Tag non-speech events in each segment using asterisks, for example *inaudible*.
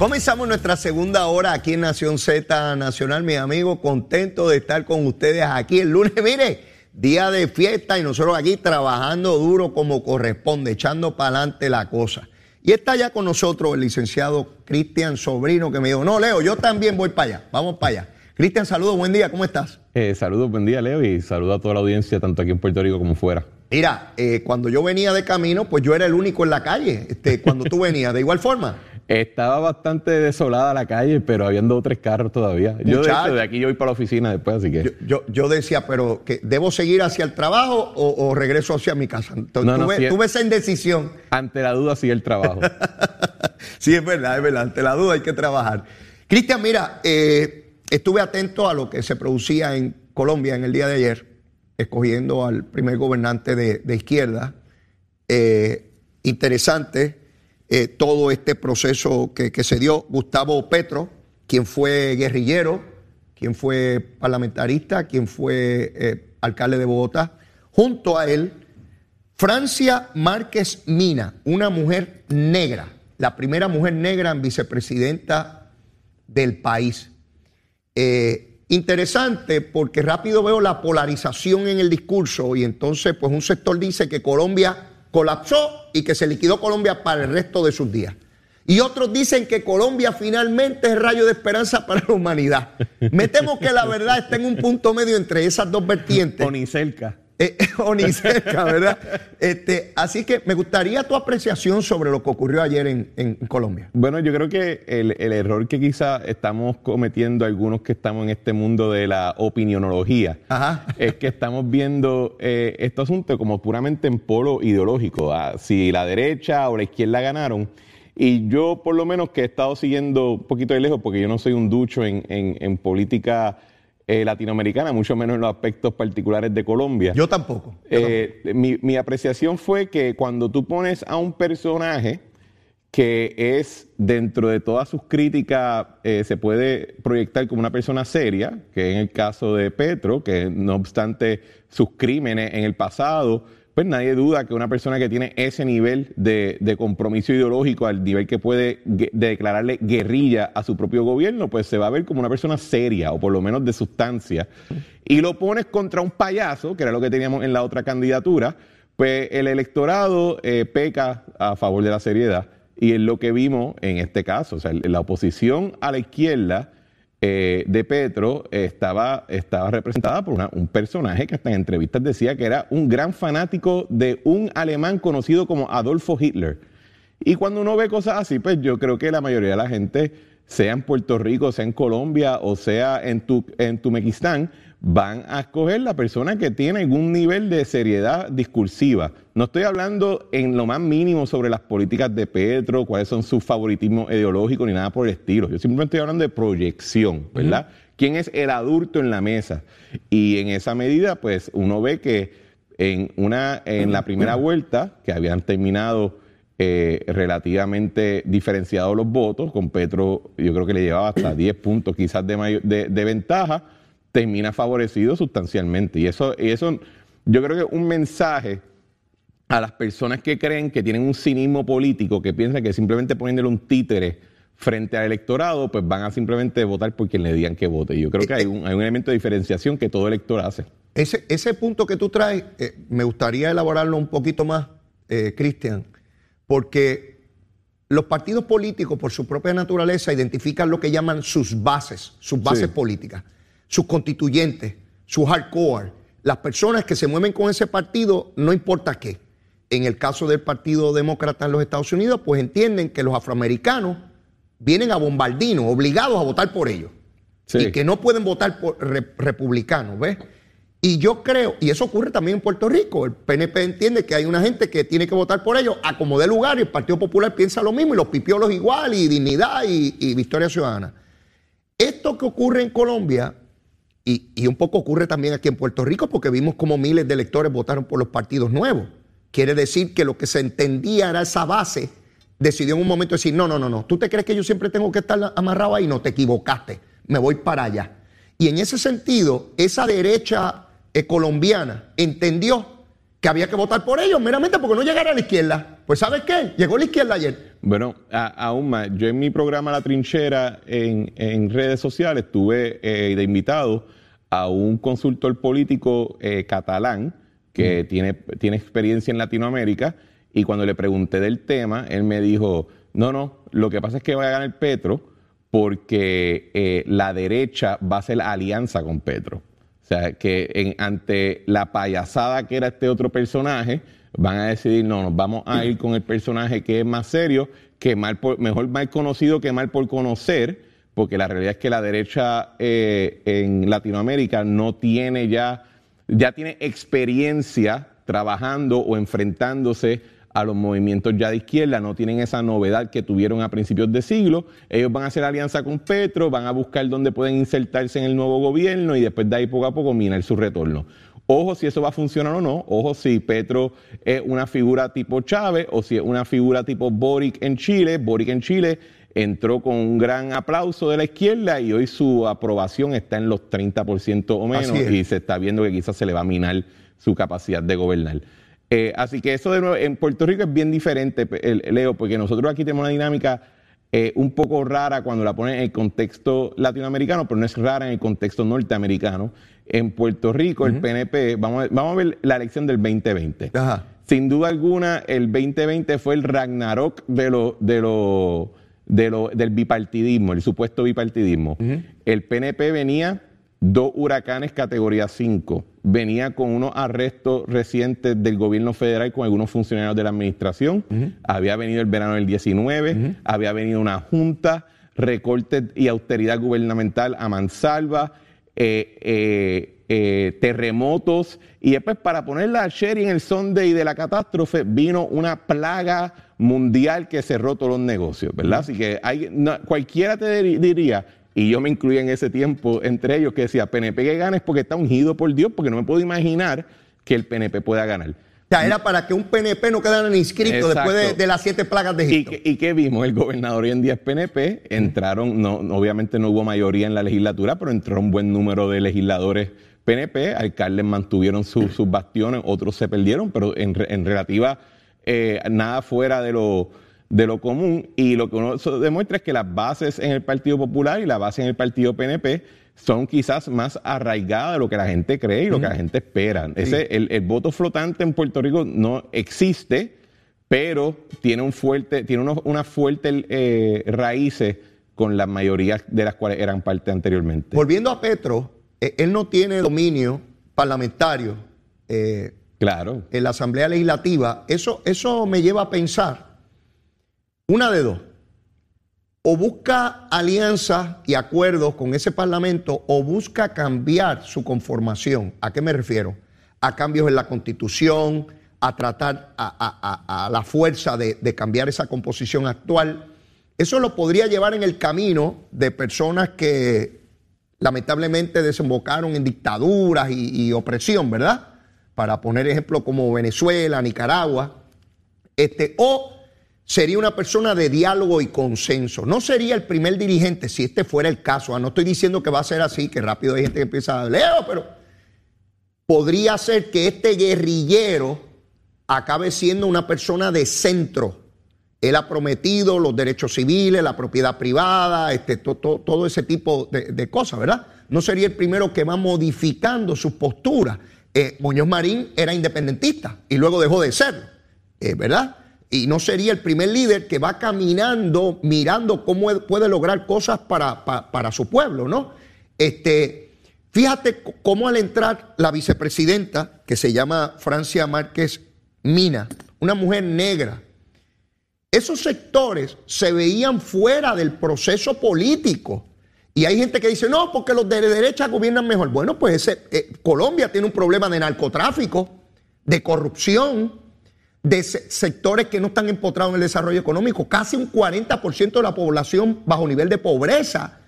Comenzamos nuestra segunda hora aquí en Nación Z Nacional, mis amigos, contento de estar con ustedes aquí el lunes, *laughs* mire, día de fiesta y nosotros aquí trabajando duro como corresponde, echando para adelante la cosa. Y está ya con nosotros el licenciado Cristian Sobrino que me dijo, no, Leo, yo también voy para allá, vamos para allá. Cristian, saludos, buen día, ¿cómo estás? Eh, saludos, buen día, Leo, y saludos a toda la audiencia, tanto aquí en Puerto Rico como fuera. Mira, eh, cuando yo venía de camino, pues yo era el único en la calle, este, cuando tú venías, de igual forma. Estaba bastante desolada la calle, pero habían dos o tres carros todavía. Yo, de, hecho, de aquí yo voy para la oficina después, así que. Yo, yo, yo decía, pero que ¿debo seguir hacia el trabajo o, o regreso hacia mi casa? Entonces, No, no, tuve, sí. tuve esa indecisión. Ante la duda, sigue el trabajo. *laughs* Sí, es verdad, es verdad. Ante la duda hay que trabajar. Cristian, mira, eh, estuve atento a lo que se producía en Colombia en el día de ayer, escogiendo al primer gobernante de, de izquierda. Eh, interesante eh, todo este proceso que, se dio. Gustavo Petro, quien fue guerrillero, quien fue parlamentarista, quien fue eh, alcalde de Bogotá. Junto a él, Francia Márquez Mina, una mujer negra, la primera mujer negra en vicepresidenta del país. Eh, interesante porque rápido veo la polarización en el discurso y entonces pues un sector dice que Colombia colapsó y que se liquidó Colombia para el resto de sus días. Y otros dicen que Colombia finalmente es rayo de esperanza *laughs* para la humanidad. Me temo que la verdad está en un punto medio entre esas dos vertientes. o cerca. Eh, *laughs* o ni cerca, ¿verdad? Este, así que me gustaría tu apreciación sobre lo que ocurrió ayer en, en Colombia. Bueno, yo creo que el, el error que quizá estamos cometiendo algunos que estamos en este mundo de la opinionología Ajá. es que estamos viendo eh, este asunto como puramente en polo ideológico. ah, si la derecha o la izquierda ganaron. Y yo, por lo menos, que he estado siguiendo un poquito de lejos, porque yo no soy un ducho en, en- en política eh, latinoamericana, mucho menos en los aspectos particulares de Colombia. Yo tampoco. yo Eh, mi, mi apreciación fue que cuando tú pones a un personaje que es dentro de todas sus críticas, eh, se puede proyectar como una persona seria, que en el caso de Petro, que no obstante sus crímenes en el pasado, pues nadie duda que una persona que tiene ese nivel de, compromiso ideológico, al nivel que puede declararle guerrilla a su propio gobierno, pues se va a ver como una persona seria, o por lo menos de sustancia. Y lo pones contra un payaso, que era lo que teníamos en la otra candidatura, pues el electorado eh, peca a favor de la seriedad. Y es lo que vimos en este caso. O sea, la oposición a la izquierda eh, de Petro estaba, estaba representada por un personaje que hasta en entrevistas decía que era un gran fanático de un alemán conocido como Adolfo Hitler. Y cuando uno ve cosas así, pues yo creo que la mayoría de la gente, sea en Puerto Rico, sea en Colombia o sea en, tu, en Tumequistán, van a escoger la persona que tiene algún nivel de seriedad discursiva. No estoy hablando en lo más mínimo sobre las políticas de Petro, cuáles son sus favoritismos ideológicos ni nada por el estilo. Yo simplemente estoy hablando de proyección, ¿verdad? ¿Quién es el adulto en la mesa? Y en esa medida, pues uno ve que en, una, en la primera vuelta, que habían terminado eh, relativamente diferenciados los votos, con Petro yo creo que le llevaba hasta 10 puntos quizás de, de ventaja, termina favorecido sustancialmente. Y eso, y eso yo creo que es un mensaje a las personas que creen que tienen un cinismo político, que piensan que simplemente poniéndole un títere frente al electorado, pues van a simplemente votar por quien le digan que vote. Y yo creo que hay un, hay un elemento de diferenciación que todo elector hace. Ese, ese punto que tú traes, eh, me gustaría elaborarlo un poquito más, eh, Cristian, porque los partidos políticos, por su propia naturaleza, identifican lo que llaman sus bases, sus bases Sí. políticas, sus constituyentes, sus hardcore, las personas que se mueven con ese partido, no importa qué. En el caso del Partido Demócrata en los Estados Unidos, pues entienden que los afroamericanos vienen a bombardino, obligados a votar por ellos. Sí. Y que no pueden votar por re- republicanos, ¿ves? Y yo creo, y eso ocurre también en Puerto Rico, el PNP entiende que hay una gente que tiene que votar por ellos a como dé lugar y el Partido Popular piensa lo mismo y los pipiolos igual y dignidad y, y victoria ciudadana. Esto que ocurre en Colombia y, y un poco ocurre también aquí en Puerto Rico porque vimos como miles de electores votaron por los partidos nuevos. Quiere decir que lo que se entendía era esa base, decidió en un momento decir, no, no, no, no, tú te crees que yo siempre tengo que estar amarrado ahí, no, te equivocaste, me voy para allá. Y en ese sentido, esa derecha eh, colombiana entendió que había que votar por ellos meramente porque no llegara a la izquierda. Pues ¿sabes qué? Llegó la izquierda ayer. Bueno, a- aún más, yo en mi programa La Trinchera en, redes sociales tuve eh, de invitado a un consultor político eh, catalán que tiene, tiene experiencia en Latinoamérica y cuando le pregunté del tema, él me dijo, no, no, lo que pasa es que va a ganar Petro porque eh, la derecha va a hacer alianza con Petro. O sea, que en- ante la payasada que era este otro personaje, van a decidir, no, nos vamos a ir con el personaje que es más serio, que mal por- mejor mal conocido que mal por conocer, porque la realidad es que la derecha eh, en Latinoamérica no tiene ya, ya tiene experiencia trabajando o enfrentándose a los movimientos ya de izquierda, no tienen esa novedad que tuvieron a principios de siglo. Ellos van a hacer alianza con Petro, van a buscar dónde pueden insertarse en el nuevo gobierno y después de ahí poco a poco minar su retorno. Ojo si eso va a funcionar o no, ojo si Petro es una figura tipo Chávez o si es una figura tipo Boric en Chile. Boric en Chile entró con un gran aplauso de la izquierda y hoy su aprobación está en los 30% o menos y se está viendo que quizás se le va a minar su capacidad de gobernar. Eh, así que eso de nuevo, en Puerto Rico es bien diferente, Leo, porque nosotros aquí tenemos una dinámica eh, un poco rara cuando la ponen en el contexto latinoamericano, pero no es rara en el contexto norteamericano. En Puerto Rico, el PNP, vamos a, ver, vamos a ver la elección del 2020. Ajá. Sin duda alguna, el 2020 fue el Ragnarok de lo, de lo, de lo, del bipartidismo, el supuesto bipartidismo. El PNP venía dos huracanes categoría 5, venía con unos arrestos recientes del gobierno federal con algunos funcionarios de la administración, había venido el verano del 19, había venido una junta, recortes y austeridad gubernamental a mansalva, eh, eh, eh, terremotos y después para poner la cherry en el Sunday de la catástrofe vino una plaga mundial que cerró todos los negocios, ¿verdad? Así que hay, no- cualquiera te diría, y yo me incluía en ese tiempo entre ellos, que decía, PNP que gane es porque está ungido por Dios, porque no me puedo imaginar que el PNP pueda ganar. O sea, era para que un PNP no quedara inscrito después de, las siete plagas de ¿Y, Egipto. qué- y qué vimos? El gobernador hoy en día es PNP, entraron, no- obviamente no hubo mayoría en la legislatura, pero entró un buen número de legisladores PNP, alcaldes mantuvieron su- sus bastiones, otros se perdieron, pero en, re- en relativa eh, nada fuera de lo, de lo común. Y lo que uno demuestra es que las bases en el Partido Popular y la base en el Partido PNP son quizás más arraigadas de lo que la gente cree y lo que la gente espera. Ese, el, el voto flotante en Puerto Rico no existe, pero tiene un fuerte, tiene unos, unas fuertes eh, raíces con las mayorías de las cuales eran parte anteriormente. Volviendo a Petro, él no tiene dominio parlamentario eh, Claro. en la Asamblea Legislativa. Eso, eso me lleva a pensar, una de dos, o busca alianzas y acuerdos con ese Parlamento o busca cambiar su conformación. ¿A qué me refiero? A cambios en la Constitución, a tratar a, a- a- a la fuerza de, de cambiar esa composición actual. Eso lo podría llevar en el camino de personas que lamentablemente desembocaron en dictaduras y, opresión, ¿verdad? Para poner ejemplos como Venezuela, Nicaragua. Este, o sería una persona de diálogo y consenso. No sería el primer dirigente si este fuera el caso. Ah, No estoy diciendo que va a ser así, que rápido hay gente que empieza a Leo, pero podría ser que este guerrillero acabe siendo una persona de centro. Él ha prometido los derechos civiles, la propiedad privada, este, to- to- todo ese tipo de, de cosas, ¿verdad? No sería el primero que va modificando sus posturas. Eh, Muñoz Marín era independentista y luego dejó de serlo, eh, ¿verdad? Y no sería el primer líder que va caminando, mirando cómo puede lograr cosas para, pa- para su pueblo, ¿no? Este, fíjate cómo al entrar la vicepresidenta, que se llama Francia Márquez Mina, una mujer negra, esos sectores se veían fuera del proceso político. Y hay gente que dice, no, porque los de derecha gobiernan mejor. Bueno, pues eh, Colombia tiene un problema de narcotráfico, de corrupción, de sectores que no están empotrados en el desarrollo económico. Casi un 40% de la población bajo nivel de pobreza.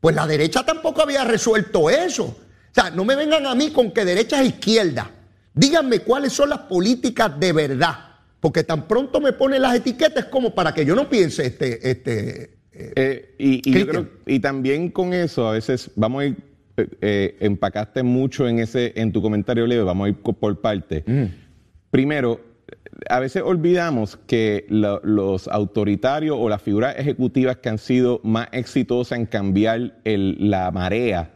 Pues la derecha tampoco había resuelto eso. O sea, no me vengan a mí con que derecha es izquierda. Díganme cuáles son las políticas de verdad. Porque tan pronto me ponen las etiquetas como para que yo no piense este... este eh, y, y, también con eso, a veces vamos a ir, eh, eh, empacaste mucho en ese, en tu comentario, Leo, vamos a ir por parte. Mm. Primero, a veces olvidamos que los autoritarios o las figuras ejecutivas que han sido más exitosas en cambiar la marea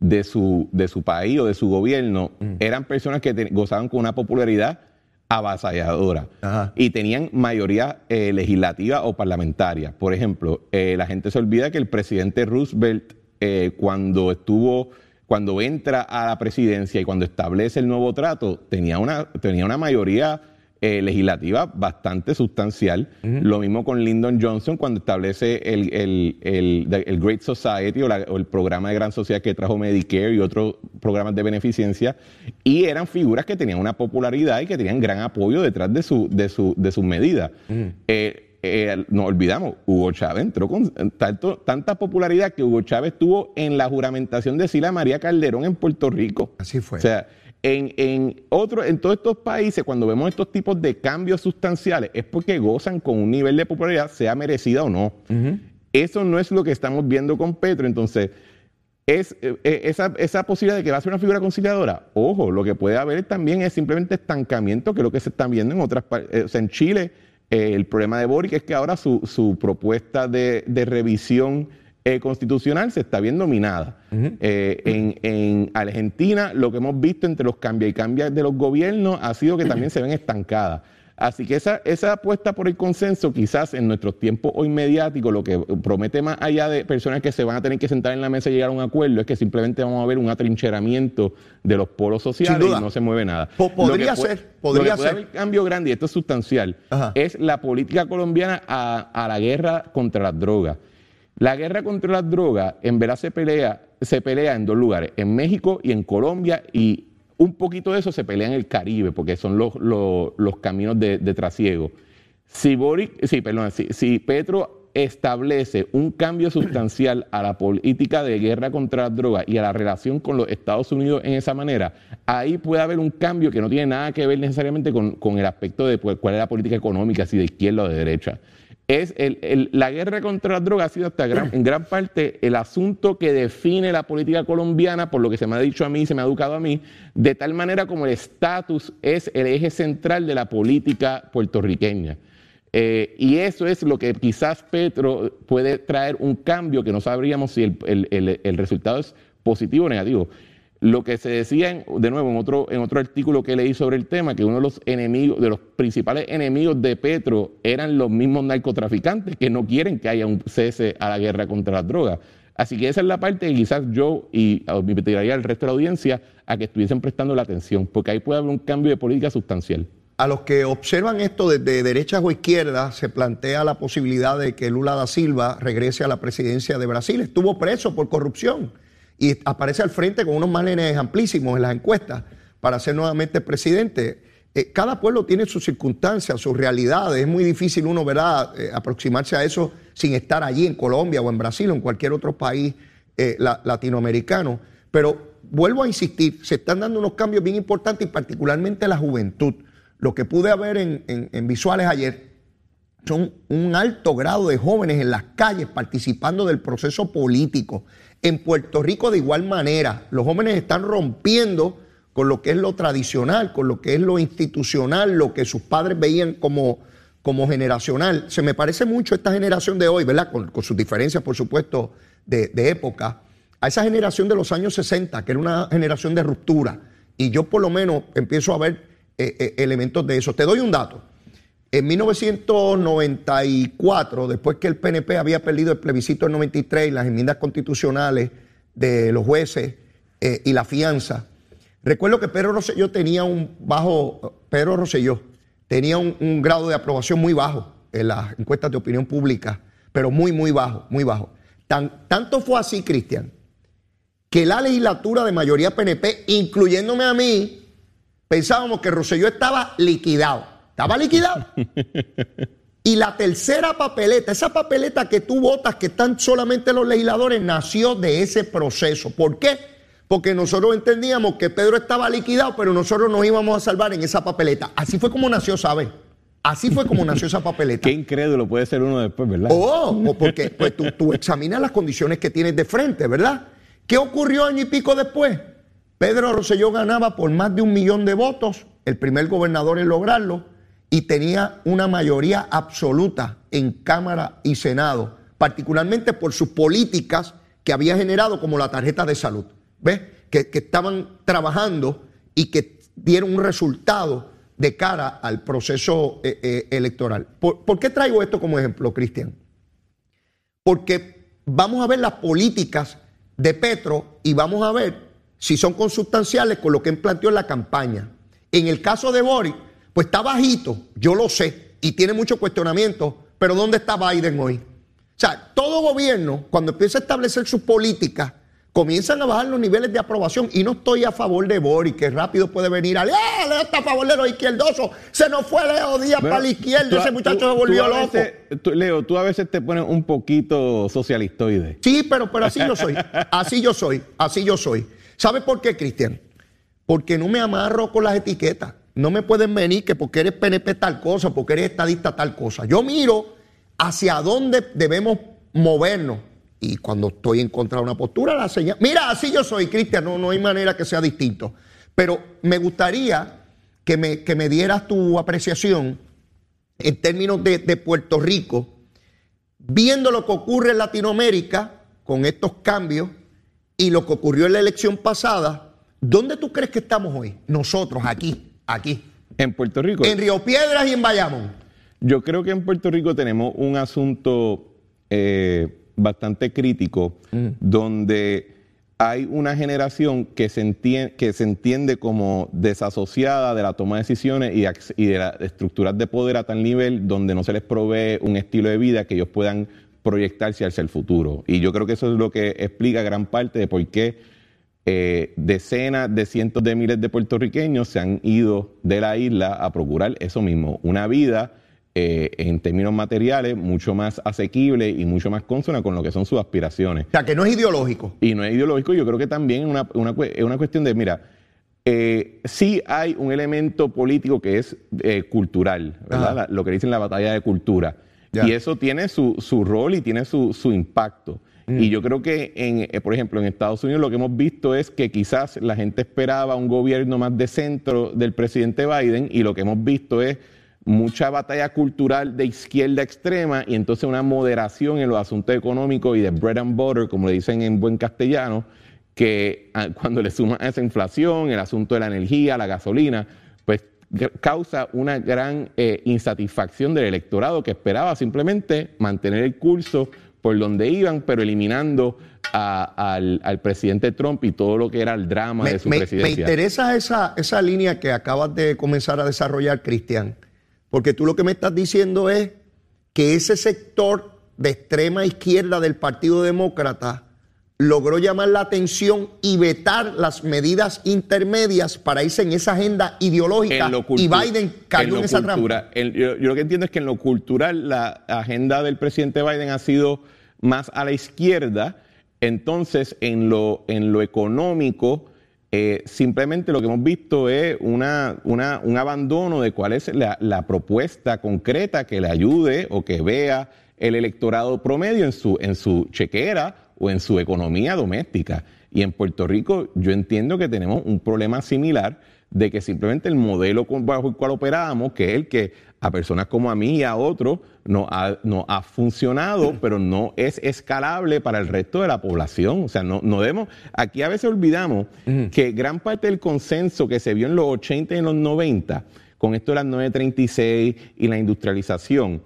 de su, de su país o de su gobierno mm. eran personas que gozaban con una popularidad avasalladora y tenían mayoría eh, legislativa o parlamentaria. Por ejemplo, eh, la gente se olvida que el presidente Roosevelt, eh, cuando estuvo, cuando entra a la presidencia y cuando establece el nuevo trato, tenía una, tenía una mayoría eh, legislativa bastante sustancial. Lo mismo con Lyndon Johnson cuando establece el, el, Great Society o, el programa de Gran Sociedad que trajo Medicare y otros programas de beneficencia. Y eran figuras que tenían una popularidad y que tenían gran apoyo detrás de, su, de, su, de sus medidas. Eh, eh, no olvidamos, Hugo Chávez entró con tanto, tanta popularidad que Hugo Chávez estuvo en la juramentación de Sila María Calderón en Puerto Rico. Así fue. O sea, en, en, otro, en todos estos países, cuando vemos estos tipos de cambios sustanciales, es porque gozan con un nivel de popularidad, sea merecida o no. Eso no es lo que estamos viendo con Petro. Entonces, es eh, eh, esa, esa, posibilidad de que va a ser una figura conciliadora. Ojo, lo que puede haber también es simplemente estancamiento, que es lo que se está viendo en otras partes. Eh, o sea, en Chile, el problema de Boric es que ahora su, su propuesta de, de revisión eh, constitucional se está viendo minada. Eh, en, Argentina, lo que hemos visto entre los cambios y cambios de los gobiernos ha sido que también se ven estancadas. Así que esa, esa apuesta por el consenso, quizás en nuestros tiempos hoy mediáticos, lo que promete más allá de personas que se van a tener que sentar en la mesa y llegar a un acuerdo, es que simplemente vamos a ver un atrincheramiento de los polos sociales y no se mueve nada. podría ser, podría lo que ser. cambio grande, y esto es sustancial, es la política colombiana a, a la guerra contra las drogas. La guerra contra las drogas en verdad se pelea, se pelea en dos lugares, en México y en Colombia, y un poquito de eso se pelea en el Caribe, porque son los, los, caminos de, trasiego. Si, Boric, sí, perdón, si, Petro establece un cambio sustancial a la política de guerra contra las drogas y a la relación con los Estados Unidos en esa manera, ahí puede haber un cambio que no tiene nada que ver necesariamente con, con el aspecto de pues, cuál es la política económica, si de izquierda o de derecha es el, la guerra contra las drogas ha sido hasta en gran parte el asunto que define la política colombiana, por lo que se me ha dicho a mí, se me ha educado a mí, de tal manera como el estatus es el eje central de la política puertorriqueña. Eh, y eso es lo que quizás Petro puede traer un cambio que no sabríamos si el resultado es positivo o negativo. Lo que se decía, de nuevo, en otro, artículo que leí sobre el tema, que uno de los enemigos, de los principales enemigos de Petro eran los mismos narcotraficantes que no quieren que haya un cese a la guerra contra las drogas. Así que esa es la parte que quizás yo y me pediría al resto de la audiencia a que estuviesen prestando la atención, porque ahí puede haber un cambio de política sustancial. A los que observan esto desde derechas o izquierdas, se plantea la posibilidad de que Lula da Silva regrese a la presidencia de Brasil. Estuvo preso por corrupción y aparece al frente con unos márgenes amplísimos en las encuestas para ser nuevamente presidente. Eh, cada pueblo tiene sus circunstancias, sus realidades. Es muy difícil uno, ¿verdad?, eh, aproximarse a eso sin estar allí en Colombia o en Brasil o en cualquier otro país eh, latinoamericano. Pero vuelvo a insistir, se están dando unos cambios bien importantes y particularmente la juventud. Lo que pude ver en, en visuales ayer son un alto grado de jóvenes en las calles participando del proceso político. En Puerto Rico de igual manera, los jóvenes están rompiendo con lo que es lo tradicional, con lo que es lo institucional, lo que sus padres veían como, como generacional. Se me parece mucho esta generación de hoy, ¿verdad? Con, sus diferencias, por supuesto, de, época, a esa generación de los años 60, que era una generación de ruptura. Y yo por lo menos empiezo a ver eh, eh, elementos de eso. Te doy un dato. En 1994, después que el PNP había perdido el plebiscito del 93 y las enmiendas constitucionales de los jueces eh, y la fianza, recuerdo que Pedro Rosselló tenía un bajo, Pedro Rosselló tenía un, grado de aprobación muy bajo en las encuestas de opinión pública, pero muy, muy bajo, muy bajo. Tan, tanto fue así, Cristian, que la legislatura de mayoría PNP, incluyéndome a mí, pensábamos que Rosselló estaba liquidado. Estaba liquidado. *laughs* y la tercera papeleta, esa papeleta que tú votas, que están solamente los legisladores, nació de ese proceso. ¿Por qué? Porque nosotros entendíamos que Pedro estaba liquidado, pero nosotros nos íbamos a salvar en esa papeleta. Así fue como nació, ¿sabes? Así fue como nació esa papeleta. *laughs* Qué incrédulo puede ser uno después, ¿verdad? Oh, porque pues, tú, tú examinas las condiciones que tienes de frente, ¿verdad? ¿Qué ocurrió año y pico después? Pedro Rosselló ganaba por más de un millón de votos, el primer gobernador en lograrlo, y tenía una mayoría absoluta en Cámara y Senado, particularmente por sus políticas que había generado como la tarjeta de salud. ¿Ves? Que, estaban trabajando y que dieron un resultado de cara al proceso eh, eh, electoral. ¿Por, qué traigo esto como ejemplo, Cristian? Porque vamos a ver las políticas de Petro y vamos a ver si son consustanciales con lo que él planteó en la campaña. En el caso de Boris, pues está bajito, yo lo sé, y tiene mucho cuestionamiento, pero ¿dónde está Biden hoy? O sea, todo gobierno, cuando empieza a establecer sus políticas, comienzan a bajar los niveles de aprobación. Y no estoy a favor de Boris, que rápido puede venir a Leo, Leo está a favor de los izquierdosos. Se nos fue Leo Díaz para la izquierda, ese muchacho se volvió loco. Leo, tú a veces te pones un poquito socialistoide. Sí, pero, pero así yo soy. Así yo soy, así yo soy. ¿Sabes por qué, Cristian? Porque no me amarro con las etiquetas. No me pueden venir que porque eres PNP tal cosa, porque eres estadista tal cosa. Yo miro hacia dónde debemos movernos y cuando estoy en contra de una postura, la señal. Mira, así yo soy, Cristian, no, no hay manera que sea distinto. Pero me gustaría que me, que me dieras tu apreciación en términos de, de Puerto Rico, viendo lo que ocurre en Latinoamérica con estos cambios y lo que ocurrió en la elección pasada, ¿dónde tú crees que estamos hoy? Nosotros, aquí, aquí. En Puerto Rico. En Río Piedras y en Bayamón. Yo creo que en Puerto Rico tenemos un asunto eh, bastante crítico, mm. donde hay una generación que se, entiende, que se entiende como desasociada de la toma de decisiones y, de las estructuras de poder a tal nivel donde no se les provee un estilo de vida que ellos puedan proyectarse hacia el futuro. Y yo creo que eso es lo que explica gran parte de por qué eh, decenas de cientos de miles de puertorriqueños se han ido de la isla a procurar eso mismo, una vida eh, en términos materiales mucho más asequible y mucho más consona con lo que son sus aspiraciones. O sea, que no es ideológico. Y no es ideológico, yo creo que también es una, una, cuestión de, mira, eh, sí hay un elemento político que es eh, cultural, ¿verdad? lo que dicen la batalla de cultura. Y eso tiene su, su, rol y tiene su, su impacto. Mm. Y yo creo que, en, por ejemplo, en Estados Unidos lo que hemos visto es que quizás la gente esperaba un gobierno más de centro del presidente Biden y lo que hemos visto es mucha batalla cultural de izquierda extrema y entonces una moderación en los asuntos económicos y de bread and butter, como le dicen en buen castellano, que *laughs* cuando le suma esa inflación, el asunto de la energía, la gasolina, pues causa una gran eh, insatisfacción del electorado que esperaba simplemente mantener el curso por donde iban, pero eliminando al, presidente Trump y todo lo que era el drama de su presidencia. Me interesa esa, esa línea que acabas de comenzar a desarrollar, Cristian porque tú lo que me estás diciendo es que ese sector de extrema izquierda del Partido Demócrata logró llamar la atención y vetar las medidas intermedias para irse en esa agenda ideológica y Biden cayó en, esa trampa. yo, lo que entiendo es que en lo cultural la agenda del presidente Biden ha sido más a la izquierda, entonces en lo, en lo económico eh, simplemente lo que hemos visto es una, un abandono de cuál es la, propuesta concreta que le ayude o que vea el electorado promedio en su, en su chequera o en su economía doméstica. Y en Puerto Rico yo entiendo que tenemos un problema similar de que simplemente el modelo bajo el cual operábamos, que es el que a personas como a mí y a otros no ha, no ha funcionado, *clears throat* pero no es escalable para el resto de la población. O sea, no, no debemos, aquí a veces olvidamos que gran parte del consenso que se vio en los 80 y en los 90, con esto de las 936 y la industrialización,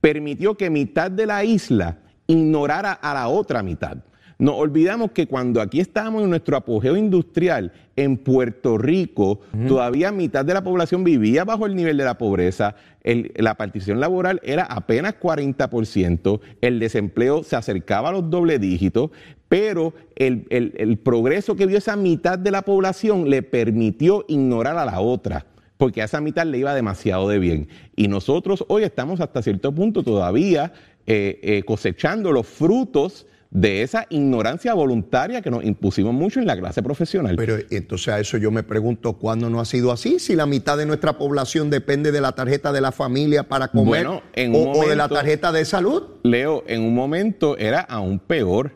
permitió que mitad de la isla ignorara a la otra mitad. Nos olvidamos que cuando aquí estábamos en nuestro apogeo industrial, en Puerto Rico, todavía mitad de la población vivía bajo el nivel de la pobreza, la participación laboral era apenas 40%, el desempleo se acercaba a los doble dígitos, pero el, el progreso que vio esa mitad de la población le permitió ignorar a la otra porque a esa mitad le iba demasiado de bien. Y nosotros hoy estamos hasta cierto punto todavía eh, eh, cosechando los frutos de esa ignorancia voluntaria que nos impusimos mucho en la clase profesional. Pero entonces a eso yo me pregunto cuándo no ha sido así, si la mitad de nuestra población depende de la tarjeta de la familia para comer o, de la tarjeta de salud. Leo, en un momento era aún peor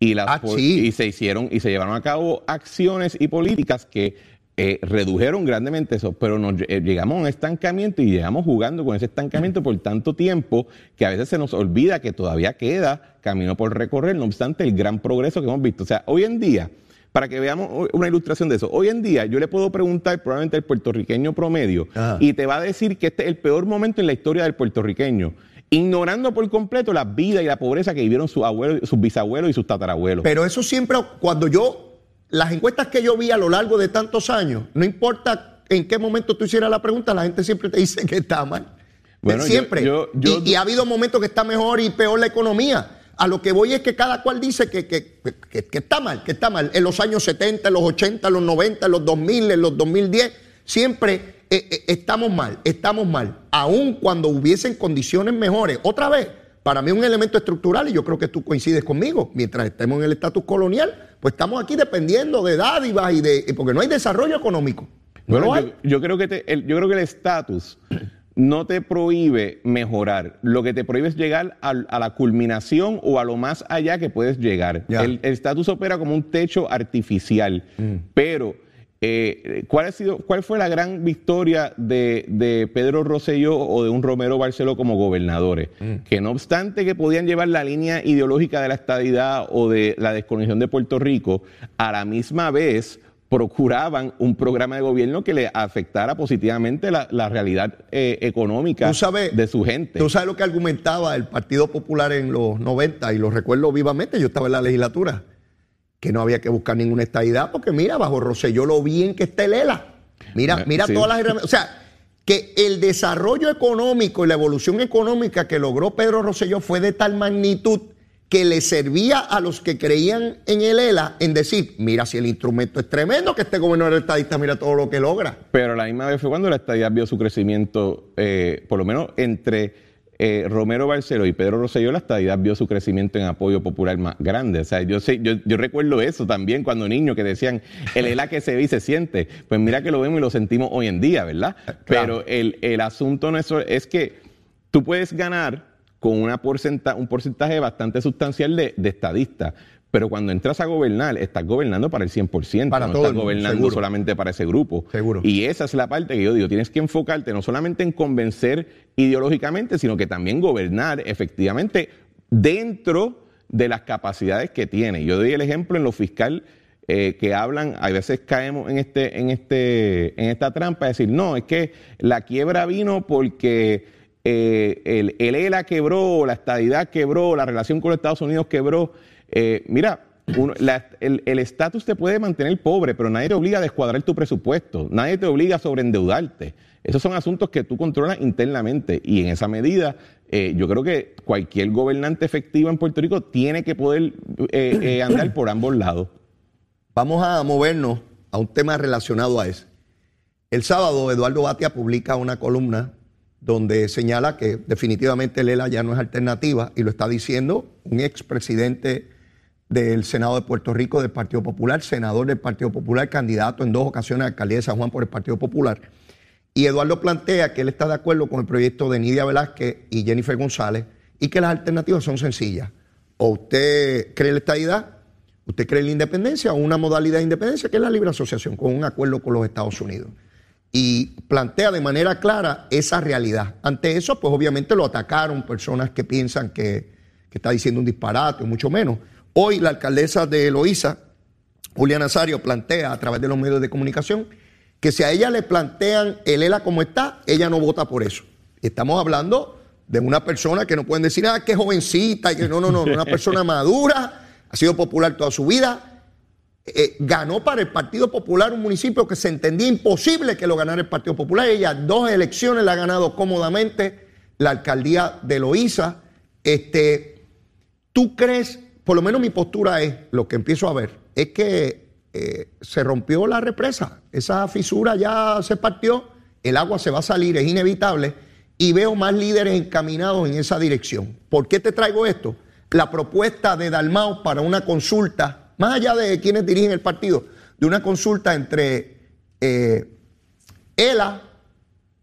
y, las, ah, y se hicieron y se llevaron a cabo acciones y políticas que eh, redujeron grandemente eso, pero nos eh, llegamos a un estancamiento y llegamos jugando con ese estancamiento por tanto tiempo que a veces se nos olvida que todavía queda camino por recorrer, no obstante el gran progreso que hemos visto. O sea, hoy en día, para que veamos una ilustración de eso, hoy en día yo le puedo preguntar probablemente al puertorriqueño promedio y te va a decir que este es el peor momento en la historia del puertorriqueño ignorando por completo la vida y la pobreza que vivieron sus abuelos, sus bisabuelos y sus tatarabuelos. Pero eso siempre, cuando yo las encuestas que yo vi a lo largo de tantos años, no importa en qué momento tú hicieras la pregunta, la gente siempre te dice *laughs* que está mal. Bueno, siempre. y, ha habido momentos que está mejor y peor la economía. A lo que voy es que cada cual dice que, que, está mal, que está mal. En los años 70, en los 80, en los 90, en los 2000, en los 2010, siempre eh, eh, estamos mal, estamos mal. Aun cuando hubiesen condiciones mejores. Otra vez, para mí es un elemento estructural y yo creo que tú coincides conmigo. Mientras estemos en el estatus colonial, pues estamos aquí dependiendo de dádivas y de. porque no hay desarrollo económico. bueno, Yo, creo que el, yo creo que el estatus no te prohíbe mejorar. Lo que te prohíbe es llegar a, la culminación o a lo más allá que puedes llegar. El estatus opera como un techo artificial, mm. pero eh, ¿cuál, ha sido, ¿Cuál fue la gran victoria de, Pedro Rosselló o de un Romero Barceló como gobernadores? Mm. Que no obstante que podían llevar la línea ideológica de la estadidad o de la desconexión de Puerto Rico, a la misma vez procuraban un programa de gobierno que le afectara positivamente la, realidad eh, económica de su gente. Tú sabes lo que argumentaba el Partido Popular en los 90 y lo recuerdo vivamente, yo estaba en la legislatura que no había que buscar ninguna estadidad, porque mira, bajo Rosselló lo bien que está el ELA. Mira, mira todas las herramientas. O sea, que el desarrollo económico y la evolución económica que logró Pedro Rosselló fue de tal magnitud que le servía a los que creían en el ELA en decir, mira si el instrumento es tremendo, que este gobernador estadista mira todo lo que logra. Pero la misma vez fue cuando la estadía vio su crecimiento, eh, por lo menos entre eh, Romero Barceló y Pedro Rosselló, la estadidad vio su crecimiento en apoyo popular más grande. O sea, yo, sé, yo, recuerdo eso también cuando niño que decían, el ELA que se ve y se siente. Pues mira que lo vemos y lo sentimos hoy en día, ¿verdad? Pero el, asunto es que tú puedes ganar con una un porcentaje bastante sustancial de, de estadistas pero cuando entras a gobernar, estás gobernando para el 100%, para no estás gobernando solamente para ese grupo. Seguro. Y esa es la parte que yo digo, tienes que enfocarte no solamente en convencer ideológicamente, sino que también gobernar efectivamente dentro de las capacidades que tiene. Yo doy el ejemplo en lo fiscal eh, que hablan, a veces caemos en este, en este, en esta trampa de decir, no, es que la quiebra vino porque eh, el, el ELA quebró, la estadidad quebró, la relación con los Estados Unidos quebró. Eh, mira, el estatus te puede mantener pobre, pero nadie te obliga a descuadrar tu presupuesto, nadie te obliga a sobreendeudarte. Esos son asuntos que tú controlas internamente y en esa medida eh, yo creo que cualquier gobernante efectivo en Puerto Rico tiene que poder eh, *coughs* andar por ambos lados. Vamos a movernos a un tema relacionado a eso. El sábado Eduardo Batia publica una columna donde señala que definitivamente Lela ya no es alternativa y lo está diciendo un expresidente del Senado de Puerto Rico del Partido Popular, senador del Partido Popular, candidato en dos ocasiones a alcaldía de San Juan por el Partido Popular. Y Eduardo plantea que él está de acuerdo con el proyecto de Nidia Velázquez y Jennifer González y que las alternativas son sencillas. O usted cree la estadidad, usted cree la independencia o una modalidad de independencia que es la libre asociación con un acuerdo con los Estados Unidos. Y plantea de manera clara esa realidad. Ante eso, pues obviamente lo atacaron personas que piensan que, que está diciendo un disparate, o mucho menos. Hoy la alcaldesa de Eloísa, Julia Nazario, plantea a través de los medios de comunicación que si a ella le plantean el ELA como está, ella no vota por eso. Estamos hablando de una persona que no pueden decir, ah, que jovencita, y que no, no, no, una persona *laughs* madura, ha sido popular toda su vida, eh, ganó para el Partido Popular un municipio que se entendía imposible que lo ganara el Partido Popular. Ella dos elecciones la ha ganado cómodamente, la alcaldía de Loíza. Este, ¿Tú crees, por lo menos mi postura es, lo que empiezo a ver, es que eh, se rompió la represa, esa fisura ya se partió, el agua se va a salir, es inevitable, y veo más líderes encaminados en esa dirección. ¿Por qué te traigo esto? La propuesta de Dalmau para una consulta más allá de quienes dirigen el partido, de una consulta entre eh, ELA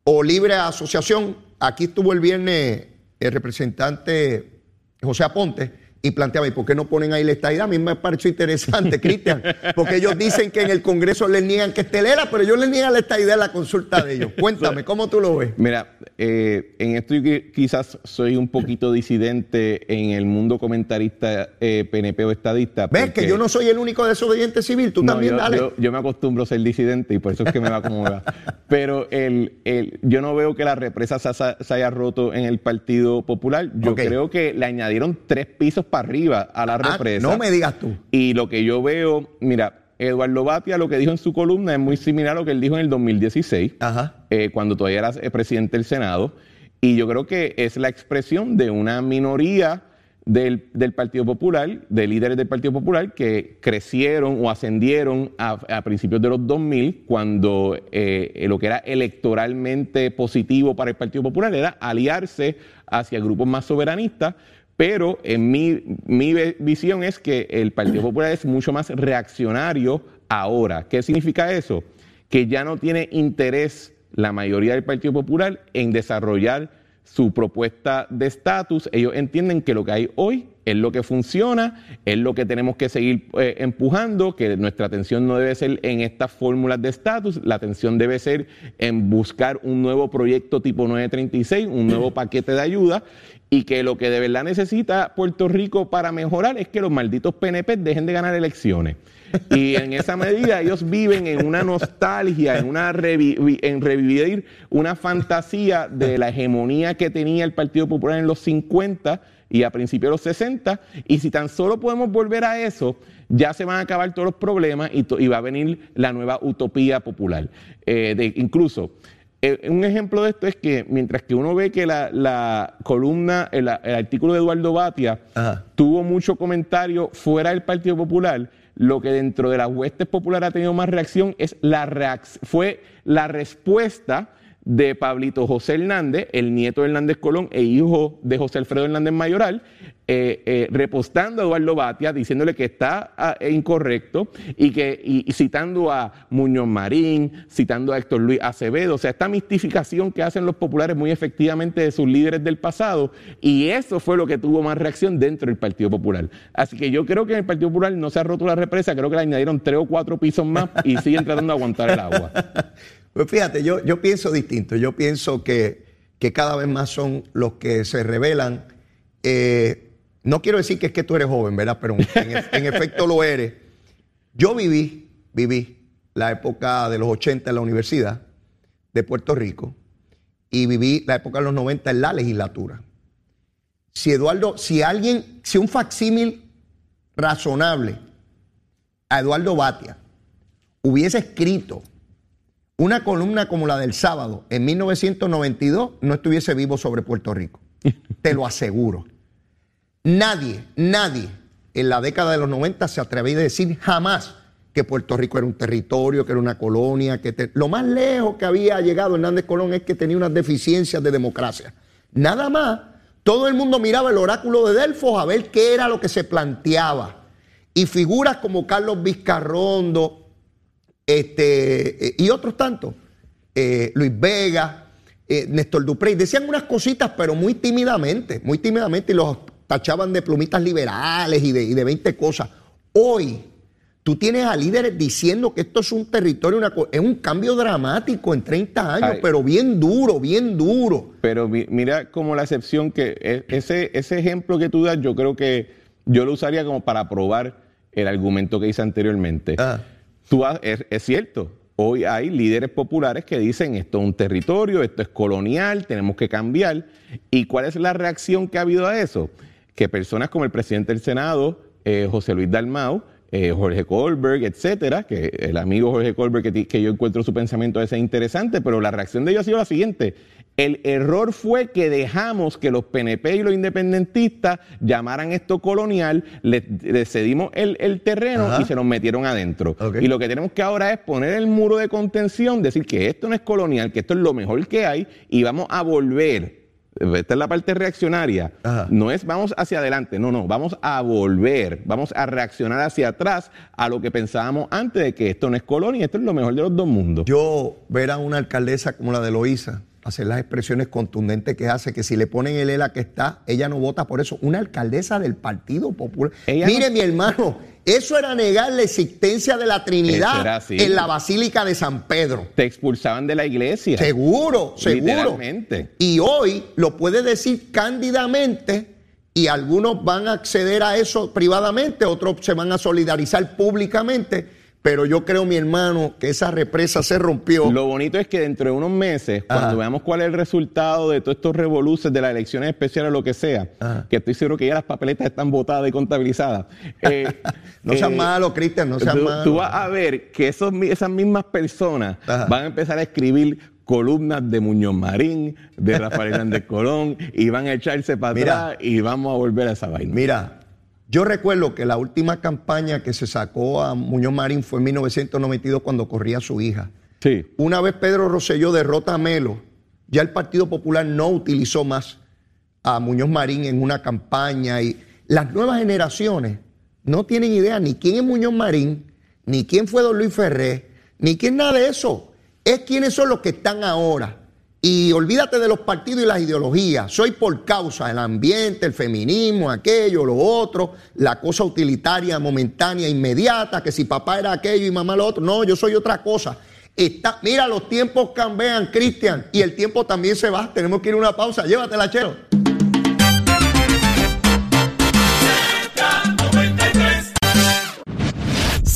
o Libre Asociación. Aquí estuvo el viernes el representante José Aponte y planteaba, ¿y por qué no ponen ahí la estadidad? A mí me pareció interesante, Cristian, porque ellos dicen que en el Congreso les niegan que estelera, pero ellos les niegan la estadidad en la consulta de ellos. Cuéntame, ¿cómo tú lo ves? Mira, eh, en esto quizás soy un poquito disidente en el mundo comentarista PNP eh, o estadista. ¿Ves que yo no soy el único desobediente civil? Tú también, dale. Yo, me acostumbro a ser disidente y por eso es que me va como va. Pero el, el, yo no veo que la represa se, haya roto en el Partido Popular. Yo creo que le añadieron tres pisos para arriba a la ah, represa. no me digas tú. Y lo que yo veo, mira, Eduardo Batia lo que dijo en su columna es muy similar a lo que él dijo en el 2016, eh, cuando todavía era presidente del Senado. Y yo creo que es la expresión de una minoría del, Partido Popular, de líderes del Partido Popular, que crecieron o ascendieron a, principios de los 2000, cuando eh, lo que era electoralmente positivo para el Partido Popular era aliarse hacia grupos más soberanistas pero en mi, mi, visión es que el Partido *clears throat* Popular es mucho más reaccionario ahora. ¿Qué significa eso? Que ya no tiene interés la mayoría del Partido Popular en desarrollar su propuesta de estatus. Ellos entienden que lo que hay hoy es lo que funciona, es lo que tenemos que seguir eh, empujando, que nuestra atención no debe ser en estas fórmulas de estatus, la atención debe ser en buscar un nuevo proyecto tipo 936, un nuevo *clears throat* paquete de ayuda y que lo que de verdad necesita Puerto Rico para mejorar es que los malditos PNP dejen de ganar elecciones. Y en esa medida ellos viven en una nostalgia, en, una revivir una fantasía de la hegemonía que tenía el Partido Popular en los 50 y a principios de los 60. Y si tan solo podemos volver a eso, ya se van a acabar todos los problemas y, va a venir la nueva utopía popular. Eh, de, incluso eh, un ejemplo de esto es que mientras que uno ve que la, columna, el, artículo de Eduardo Batia tuvo mucho comentario fuera del Partido Popular, lo que dentro de las huestes populares ha tenido más reacción es la fue la respuesta de Pablito José Hernández, el nieto de Hernández Colón e hijo de José Alfredo Hernández Mayoral, eh, eh, repostando a Eduardo Batia, diciéndole que está ah, incorrecto y que citando a Muñoz Marín, citando a Héctor Luis Acevedo, o sea, esta mistificación que hacen los populares muy efectivamente de sus líderes del pasado, y eso fue lo que tuvo más reacción dentro del Partido Popular. Así que yo creo que en el Partido Popular no se ha roto la represa, creo que le añadieron tres o cuatro pisos más y siguen tratando de aguantar el agua. *laughs* Pues fíjate, yo, yo pienso distinto. Yo pienso que, que cada vez más son los que se revelan. Eh, no quiero decir que es que tú eres joven, ¿verdad? Pero en, efecto lo eres. Yo viví, viví la época de los 80 en la Universidad de Puerto Rico y viví la época de los 90 en la legislatura. Si Eduardo, si alguien, si un facsímil razonable a Eduardo Batia hubiese escrito una columna como la del sábado en 1992 no estuviese vivo sobre Puerto Rico. *laughs* Te lo aseguro. Nadie, nadie en la década de los 90 se atrevía a decir jamás que Puerto Rico era un territorio, que era una colonia, que lo más lejos que había llegado Hernández Colón es que tenía unas deficiencias de democracia. Nada más, todo el mundo miraba el oráculo de Delfos a ver qué era lo que se planteaba. Y figuras como Carlos Vizcarrondo, este, eh, y otros tantos, eh, Luis Vega, eh, Néstor Duprey, decían unas cositas, pero muy tímidamente, muy tímidamente, y los tachaban de plumitas liberales y de, y de 20 cosas. Hoy, tú tienes a líderes diciendo que esto es un territorio, es un cambio dramático en 30 años, pero bien duro, bien duro. Pero mira como la excepción que e, ese, ese ejemplo que tú das, yo creo que yo lo usaría como para probar el argumento que hice anteriormente. Ah es, cierto, hoy hay líderes populares que dicen esto es un territorio, esto es colonial, tenemos que cambiar. ¿Y cuál es la reacción que ha habido a eso? Que personas como el presidente del Senado eh, José Luis Dalmau, eh, Jorge Colberg, etcétera, que el amigo Jorge Colberg, que, yo encuentro su pensamiento ese interesante, pero la reacción de ellos ha sido la siguiente. El error fue que dejamos que los PNP y los independentistas llamaran esto colonial, le, le cedimos el, el terreno Ajá. y se nos metieron adentro. Y lo que tenemos que ahora es poner el muro de contención, decir que esto no es colonial, que esto es lo mejor que hay y vamos a volver. Esta es la parte reaccionaria. Ajá. No es vamos hacia adelante, no, no, vamos a volver, vamos a reaccionar hacia atrás a lo que pensábamos antes de que esto no es colonia, esto es lo mejor de los dos mundos. Yo ver a una alcaldesa como la de Loíza hacer las expresiones contundentes que hace, que si le ponen el ELA que está, ella no vota por eso. Una alcaldesa del Partido Popular. Ella Mire, no- mi hermano, eso era negar la existencia de la Trinidad en la Basílica de San Pedro. Te expulsaban de la iglesia. Seguro, seguro. Y hoy lo puede decir cándidamente y algunos van a acceder a eso privadamente, otros se van a solidarizar públicamente, pero yo creo, mi hermano, que esa represa se rompió. Lo bonito es que dentro de unos meses, cuando Ajá. veamos cuál es el resultado de todos estos revoluces, de las elecciones especiales o lo que sea, Ajá. que estoy seguro que ya las papeletas están votadas y contabilizadas. *laughs* eh, No seas eh, malo, Cristian, no seas tú, malo. tú vas a ver que esos, esas mismas personas Ajá. van a empezar a escribir columnas de Muñoz Marín, de Rafael Hernández Colón, y van a echarse para Mira. atrás y vamos a volver a esa vaina. Mira, yo recuerdo que la última campaña que se sacó a Muñoz Marín fue en 1992 cuando corría su hija. Sí. Una vez Pedro Rosselló derrota a Melo, ya el Partido Popular no utilizó más a Muñoz Marín en una campaña y las nuevas generaciones no tienen idea ni quién es Muñoz Marín, ni quién fue Don Luis Ferré, ni quién nada de eso. Es quiénes son los que están ahora. Y olvídate de los partidos y las ideologías. Soy por causa, el ambiente, el feminismo, aquello, lo otro, la cosa utilitaria, momentánea, inmediata, que si papá era aquello y mamá lo otro. No, yo soy otra cosa. Está, mira, los tiempos cambian, Cristian, y el tiempo también se va. Tenemos que ir a una pausa. Llévatela, Chero.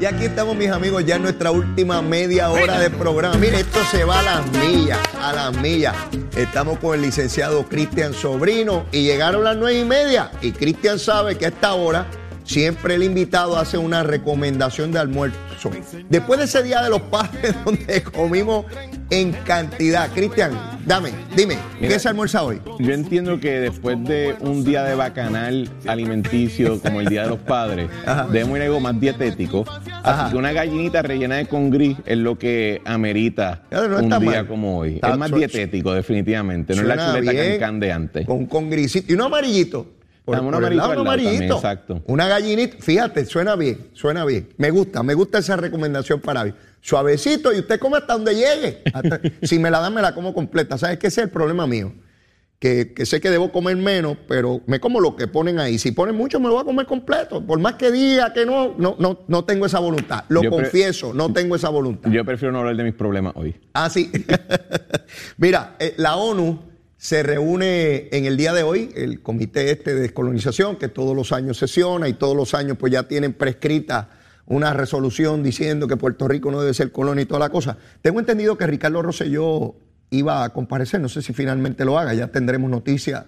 Y aquí estamos, mis amigos, ya en nuestra última media hora de programa. Mire, esto se va a las millas, a las millas. Estamos con el licenciado Cristian Sobrino y llegaron las nueve y media. Y Cristian sabe que a esta hora siempre el invitado hace una recomendación de almuerzo. Después de ese día de los padres *laughs* donde comimos en cantidad. Cristian, dame, dime, ¿qué se almuerza hoy? Yo entiendo que después de un día de bacanal alimenticio como el Día de los Padres, debemos ir algo más dietético. Ajá. Así que una gallinita rellena de congrí es lo que amerita no un día mal. como hoy. Está- es más dietético, definitivamente. No es la chuleta bien, cancán de antes. Con, con grisito. Y uno amarillito. Un amarillito lado, al un amarillito. exacto. Una gallinita. Fíjate, suena bien, suena bien. Me gusta, me gusta esa recomendación para hoy. Suavecito y usted come hasta donde llegue. Hasta- *laughs* si me la dan, me la como completa. ¿Sabes qué ese es el problema mío? Que, que sé que debo comer menos, pero me como lo que ponen ahí. Si ponen mucho, me lo voy a comer completo. Por más que diga que no, no, no, no tengo esa voluntad. Lo Yo confieso, no tengo esa voluntad. Yo prefiero no hablar de mis problemas hoy. Ah, sí. *laughs* Mira, eh, la ONU se reúne en el día de hoy, el comité este de descolonización, que todos los años sesiona y todos los años pues ya tienen prescrita una resolución diciendo que Puerto Rico no debe ser colonia y toda la cosa. Tengo entendido que Ricardo Rosselló iba a comparecer, no sé si finalmente lo haga, ya tendremos noticia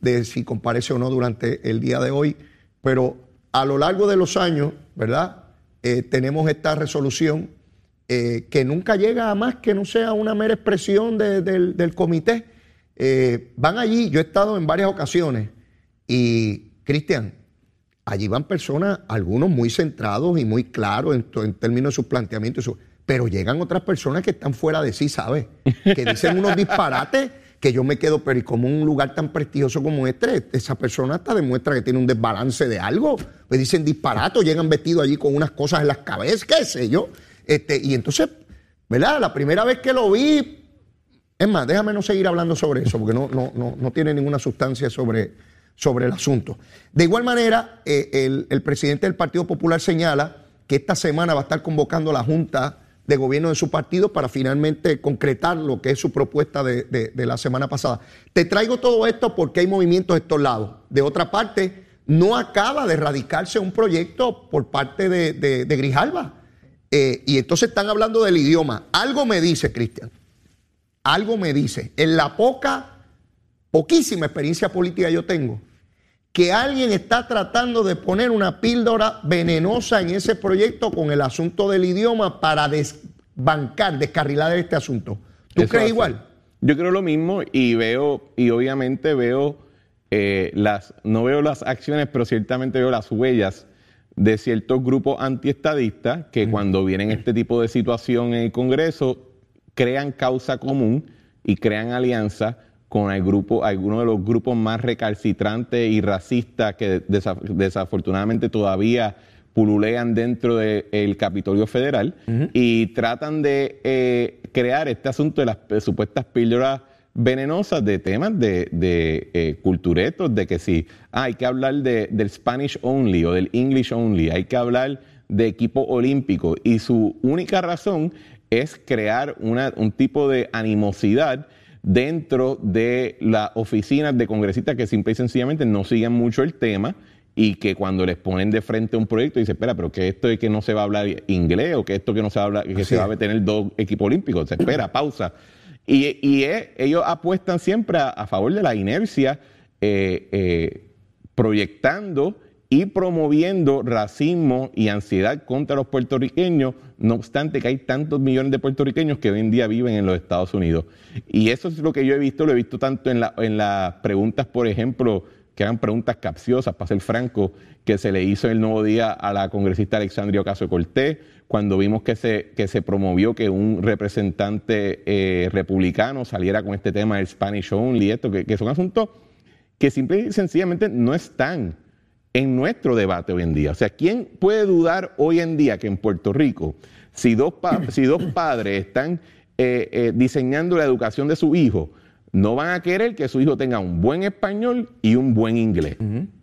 de si comparece o no durante el día de hoy, pero a lo largo de los años, ¿verdad? Eh, tenemos esta resolución eh, que nunca llega a más que no sea una mera expresión de- del, del comité. Eh, van allí, yo he estado en varias ocasiones y, Cristian, allí van personas, algunos muy centrados y muy claros en, términos de sus planteamientos, pero llegan otras personas que están fuera de sí, ¿sabes? Que dicen unos disparates que yo me quedo, pero y como un lugar tan prestigioso como este, esa persona hasta demuestra que tiene un desbalance de algo. Pues dicen disparatos, llegan vestidos allí con unas cosas en las cabezas, qué sé yo. Este, y entonces, ¿verdad? La primera vez que lo vi, es más, déjame no seguir hablando sobre eso, porque no, no, no, no tiene ninguna sustancia sobre, sobre el asunto. De igual manera, eh, el, el presidente del Partido Popular señala que esta semana va a estar convocando la Junta de gobierno de su partido para finalmente concretar lo que es su propuesta de, de la semana pasada. Te traigo todo esto porque hay movimientos de estos lados. De otra parte, no acaba de radicarse un proyecto por parte de, Grijalba. Eh, y entonces están hablando del idioma. Algo me dice, Cristian, algo me dice, en la poca, poquísima experiencia política yo tengo, que alguien está tratando de poner una píldora venenosa en ese proyecto con el asunto del idioma para desbancar, descarrilar este asunto. ¿Tú crees igual? Yo creo lo mismo y veo, y obviamente veo eh, las, no veo las acciones, pero ciertamente veo las huellas de ciertos grupos antiestadistas que cuando vienen este tipo de situación en el Congreso crean causa común y crean alianza con el grupo, algunos de los grupos más recalcitrantes y racistas que desafortunadamente todavía pululean dentro del Capitolio Federal y tratan de eh, crear este asunto de las supuestas píldoras venenosas de temas de, de eh, culturetos, de que si ah, hay que hablar de, del Spanish only o del English only, hay que hablar de equipo olímpico. Y su única razón es crear una, un tipo de animosidad dentro de las oficinas de congresistas que simple y sencillamente no siguen mucho el tema y que cuando les ponen de frente un proyecto dicen, espera, pero que esto es que no se va a hablar inglés o que esto que no se va a hablar, que se va a tener dos equipos olímpicos. Se espera, pausa. Y, ellos apuestan siempre a, favor de la inercia, eh, eh, proyectando y promoviendo racismo y ansiedad contra los puertorriqueños, no obstante que hay tantos millones de puertorriqueños que hoy en día viven en los Estados Unidos. Y eso es lo que yo he visto, lo he visto tanto en, en las preguntas, por ejemplo, que eran preguntas capciosas, para ser franco, que se le hizo el nuevo día a la congresista Alexandria Ocasio Cortés, cuando vimos que se, que se promovió que un representante eh, republicano saliera con este tema del Spanish Only, esto, que, son asuntos que simple y sencillamente no están en nuestro debate hoy en día. O sea, ¿quién puede dudar hoy en día que en Puerto Rico, si dos, *coughs* si dos padres están eh, eh, diseñando la educación de su hijo, no van a querer que su hijo tenga un buen español y un buen inglés.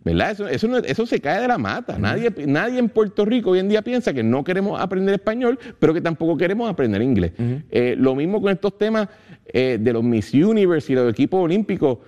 ¿Verdad? Eso, eso, eso, se cae de la mata. nadie, nadie en Puerto Rico hoy en día piensa que no queremos aprender español, pero que tampoco queremos aprender inglés. Eh, lo mismo con estos temas eh, de los Miss Universe y los equipos olímpicos.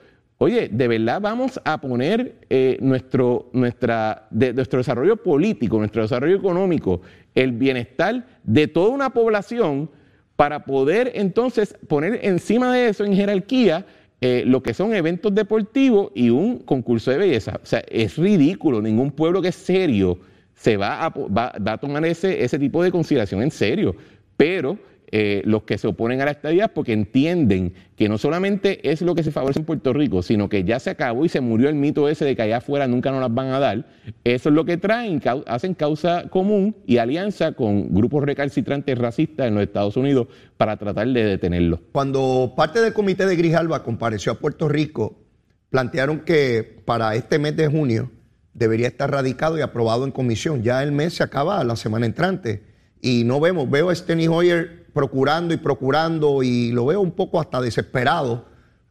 Oye, de verdad vamos a poner eh, nuestro, nuestra, nuestro desarrollo político, nuestro desarrollo económico, el bienestar de toda una población para poder entonces poner encima de eso en jerarquía eh, lo que son eventos deportivos y un concurso de belleza. O sea, es ridículo, ningún pueblo que es serio se va a, va, va a tomar ese, ese tipo de consideración en serio. Pero eh, los que se oponen a la estadía porque entienden que no solamente es lo que se favorece en Puerto Rico, sino que ya se acabó y se murió el mito ese de que allá afuera nunca nos las van a dar. Eso es lo que traen, hacen causa común y alianza con grupos recalcitrantes racistas en los Estados Unidos para tratar de detenerlo. Cuando parte del comité de Grijalba compareció a Puerto Rico, plantearon que para este mes de junio debería estar radicado y aprobado en comisión. Ya el mes se acaba la semana entrante y no vemos, veo a Steny Hoyer procurando y procurando y lo veo un poco hasta desesperado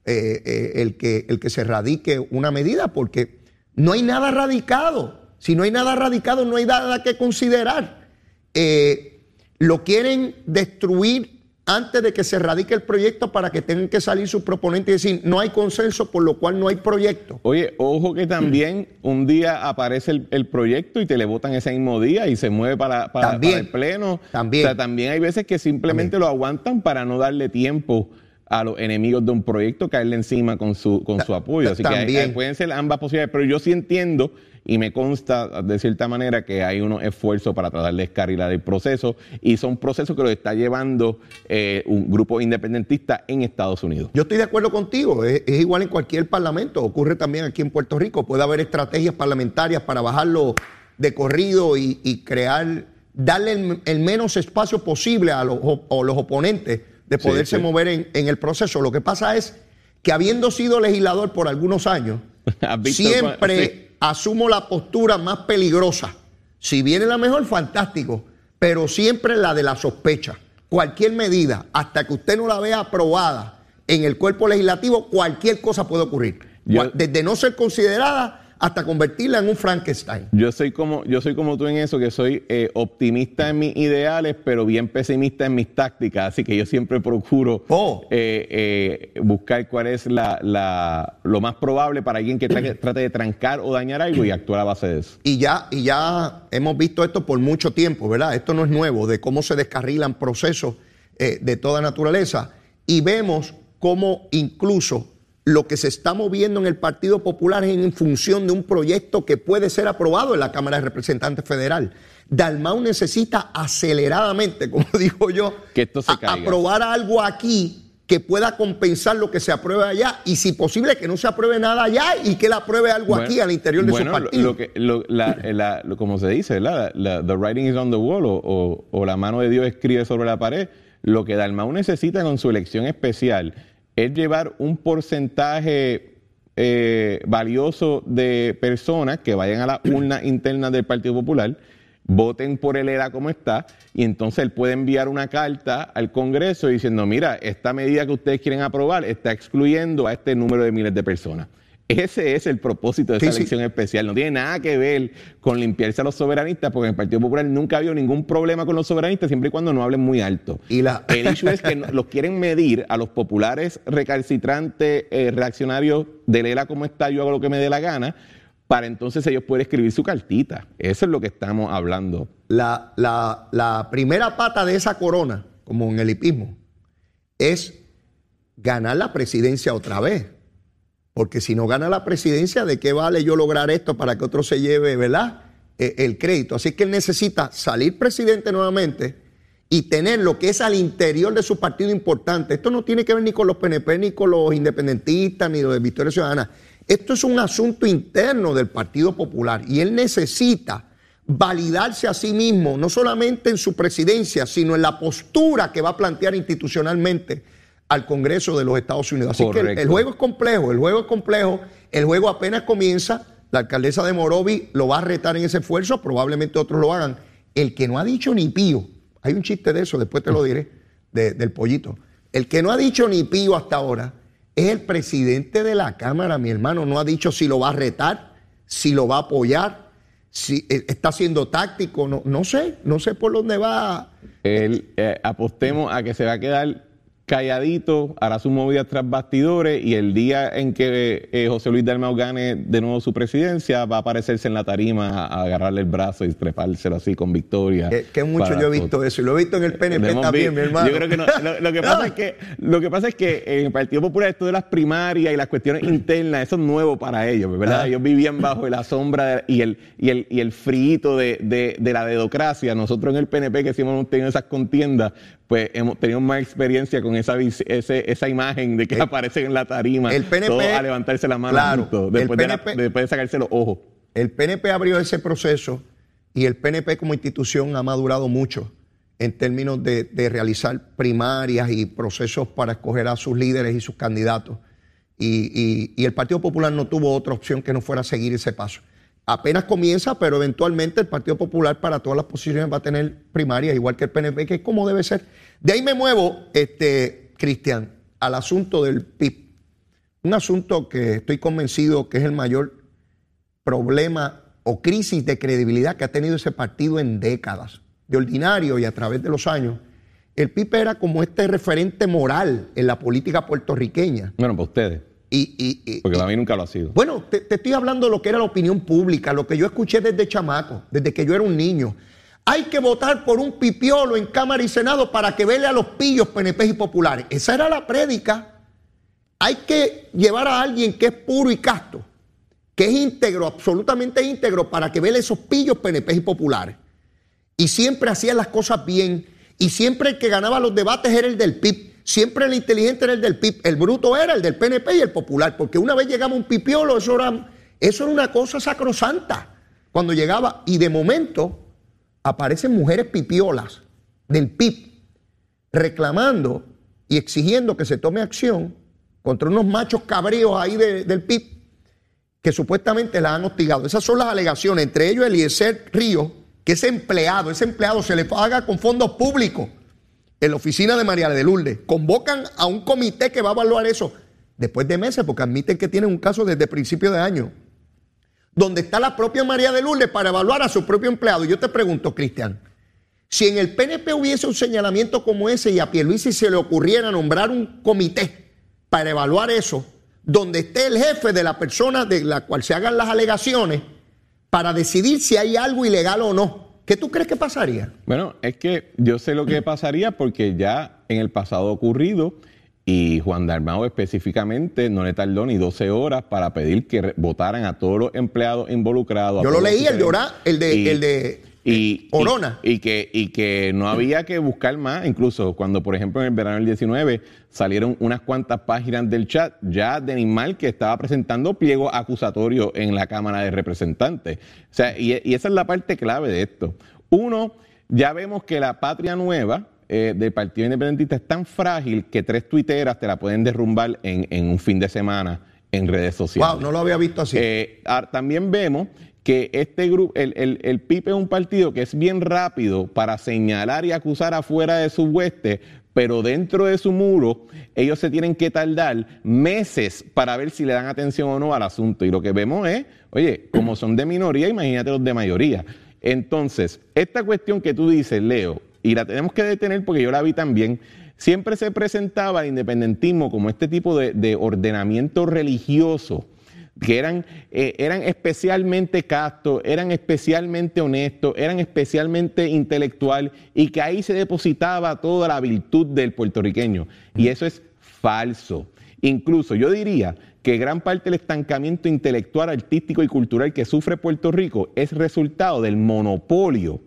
eh, eh, el, que, el que se radique una medida porque no hay nada radicado. Si no hay nada radicado, no hay nada que considerar. Eh, lo quieren destruir antes de que se radique el proyecto para que tengan que salir sus proponentes y decir no hay consenso, por lo cual no hay proyecto. Oye, ojo que también un día aparece el, proyecto y te le votan ese mismo día y se mueve para, para, el pleno. También. O sea, también hay veces que simplemente lo aguantan para no darle tiempo a los enemigos de un proyecto caerle encima con su, con su apoyo. Así que pueden ser ambas posibilidades, pero yo sí entiendo y me consta de cierta manera que hay unos esfuerzos para tratar de descarrilar el proceso. Y son procesos que lo está llevando eh, un grupo independentista en Estados Unidos. Yo estoy de acuerdo contigo, es, igual en cualquier parlamento, ocurre también aquí en Puerto Rico, puede haber estrategias parlamentarias para bajarlo de corrido y, crear, darle el, menos espacio posible a los, los oponentes de poderse mover en, en el proceso. Lo que pasa es que habiendo sido legislador por algunos años, *laughs* siempre asumo la postura más peligrosa. Si viene la mejor, fantástico, pero siempre la de la sospecha. Cualquier medida, hasta que usted no la vea aprobada en el cuerpo legislativo, cualquier cosa puede ocurrir. Desde no ser considerada hasta convertirla en un Frankenstein. Yo soy como, yo soy como tú en eso, que soy eh, optimista en mis ideales, pero bien pesimista en mis tácticas. Así que yo siempre procuro Oh. eh, eh, buscar cuál es la, la- lo más probable para alguien que tra- trate de trancar o dañar algo y actuar a base de eso. Y ya, y ya hemos visto esto por mucho tiempo, ¿verdad? Esto no es nuevo, de cómo se descarrilan procesos de toda naturaleza. Y vemos cómo incluso lo que se está moviendo en el Partido Popular es en función de un proyecto que puede ser aprobado en la Cámara de Representantes Federal. Dalmau necesita aceleradamente, *laughs* como digo yo, Que esto se a- caiga. aprobar algo aquí que pueda compensar lo que se apruebe allá y si posible que no se apruebe nada allá y que él apruebe algo Bueno, aquí al interior de bueno, su partido. Lo, que, lo- la- la- lo- como se dice, ¿verdad? La- the writing is on the wall o, o- o la mano de Dios escribe sobre la pared. Lo que Dalmau necesita con su elección especial es llevar un porcentaje eh, valioso de personas que vayan a la urna *clears throat* interna del Partido Popular, voten por el ERA como está, y entonces él puede enviar una carta al Congreso diciendo, mira, esta medida que ustedes quieren aprobar está excluyendo a este número de miles de personas. Ese es el propósito de Sí, esa sí. elección especial. No tiene nada que ver con limpiarse a los soberanistas, porque en el Partido Popular nunca ha habido ningún problema con los soberanistas, siempre y cuando no hablen muy alto. Y la- El issue es que los quieren medir a los populares recalcitrantes, eh, reaccionarios del ELA como está, yo hago lo que me dé la gana, para entonces ellos poder escribir su cartita. Eso es lo que estamos hablando. la, la- la primera pata de esa corona, como en el hipismo, es ganar la presidencia otra vez. Porque si no gana la presidencia, ¿de qué vale yo lograr esto para que otro se lleve, ¿verdad? Eh, el crédito. Así que él necesita salir presidente nuevamente y tener lo que es al interior de su partido importante. Esto no tiene que ver ni con los PNP, ni con los independentistas, ni los de Victoria Ciudadana. Esto es un asunto interno del Partido Popular y él necesita validarse a sí mismo, no solamente en su presidencia, sino en la postura que va a plantear institucionalmente al Congreso de los Estados Unidos. Así que el, juego es complejo, el juego es complejo, el juego apenas comienza, la alcaldesa de Morovi lo va a retar en ese esfuerzo, probablemente otros lo hagan. El que no ha dicho ni pío, hay un chiste de eso, después te lo diré, de- del pollito. El que no ha dicho ni pío hasta ahora es el presidente de la Cámara, mi hermano, no ha dicho si lo va a retar, si lo va a apoyar, si eh, está siendo táctico, no, no sé, no sé por dónde va. Eh, apostemos a que se va a quedar calladito, hará sus movidas tras bastidores y el día en que eh, José Luis Dalmau gane de nuevo su presidencia va a aparecerse en la tarima a, a agarrarle el brazo y trepárselo así con victoria. Que, que mucho para yo he visto eso y lo he visto en el PNP también, mi hermano. Yo creo que no, lo, lo que *laughs* pasa es que lo que pasa es que en el Partido Popular esto de las primarias y las cuestiones *clears throat* internas, eso es nuevo para ellos, ¿verdad? Ah. Ellos vivían bajo la sombra y el y el y el frito de, de, de la dedocracia. Nosotros en el PNP que siempre hemos tenido esas contiendas, pues hemos tenido más experiencia con esa ese- esa imagen de que El- aparecen en la tarima, el PNP todos a levantarse la mano claro, juntos, después, de la- después de sacarse los ojos. El PNP abrió ese proceso y el PNP como institución ha madurado mucho en términos de, de realizar primarias y procesos para escoger a sus líderes y sus candidatos. Y, y- y el Partido Popular no tuvo otra opción que no fuera seguir ese paso. Apenas comienza, pero eventualmente el Partido Popular para todas las posiciones va a tener primarias, igual que el PNP, que es como debe ser. De ahí me muevo, este, Cristian, al asunto del PIB. Un asunto que estoy convencido que es el mayor problema o crisis de credibilidad que ha tenido ese partido en décadas. De ordinario y a través de los años, el PIB era como este referente moral en la política puertorriqueña. Bueno, para ustedes, Y, y- y- porque para mí nunca lo ha sido. bueno, te, te estoy hablando de lo que era la opinión pública, lo que yo escuché desde chamaco, desde que yo era un niño. Hay que votar por un pipiolo en Cámara y Senado para que vele a los pillos PNP y populares. Esa era la prédica. Hay que llevar a alguien que es puro y casto, que es íntegro, absolutamente íntegro, para que vele esos pillos PNP y populares. Y siempre hacían las cosas bien. Y siempre el que ganaba los debates era el del PIB. Siempre el inteligente era el del PIB. El bruto era el del PNP y el popular. Porque una vez llegaba un pipiolo, eso era, eso era una cosa sacrosanta. Cuando llegaba, y de momento aparecen mujeres pipiolas del PIB reclamando y exigiendo que se tome acción contra unos machos cabríos ahí de- del PIB que supuestamente la han hostigado. Esas son las alegaciones, entre ellos Eliezer Río, que es empleado, ese empleado se le paga con fondos públicos en la oficina de María de Lourdes. Convocan a un comité que va a evaluar eso después de meses, porque admiten que tienen un caso desde principio de año, donde está la propia María de Lourdes para evaluar a su propio empleado. Yo te pregunto, Cristian, si en el PNP hubiese un señalamiento como ese y a Pierluisi se le ocurriera nombrar un comité para evaluar eso, donde esté el jefe de la persona de la cual se hagan las alegaciones, para decidir si hay algo ilegal o no, ¿qué tú crees que pasaría? Bueno, es que yo sé lo que pasaría porque ya en el pasado ocurrido y Juan Dalmao específicamente no le tardó ni 12 horas para pedir que votaran a todos los empleados involucrados. Yo lo leí, el de, el de, el de y, Y, que, y que no había que buscar más, incluso cuando, por ejemplo, en el verano del 19 salieron unas cuantas páginas del chat ya de Animal que estaba presentando pliego acusatorio en la Cámara de Representantes. O sea, y, esa es la parte clave de esto. Uno, ya vemos que la patria nueva, eh, del Partido Independentista es tan frágil que tres tuiteras te la pueden derrumbar en, un fin de semana en redes sociales. Wow, no lo había visto así. Eh, también vemos que este grupo, el, el, el, PIP es un partido que es bien rápido para señalar y acusar afuera de su hueste, pero dentro de su muro ellos se tienen que tardar meses para ver si le dan atención o no al asunto. Y lo que vemos es, oye, como son de minoría, imagínate los de mayoría. Entonces, esta cuestión que tú dices, Leo, y la tenemos que detener porque yo la vi también, siempre se presentaba el independentismo como este tipo de, de ordenamiento religioso que eran, eh, eran especialmente castos, eran especialmente honestos, eran especialmente intelectual y que ahí se depositaba toda la virtud del puertorriqueño. Y eso es falso. Incluso yo diría que gran parte del estancamiento intelectual, artístico y cultural que sufre Puerto Rico es resultado del monopolio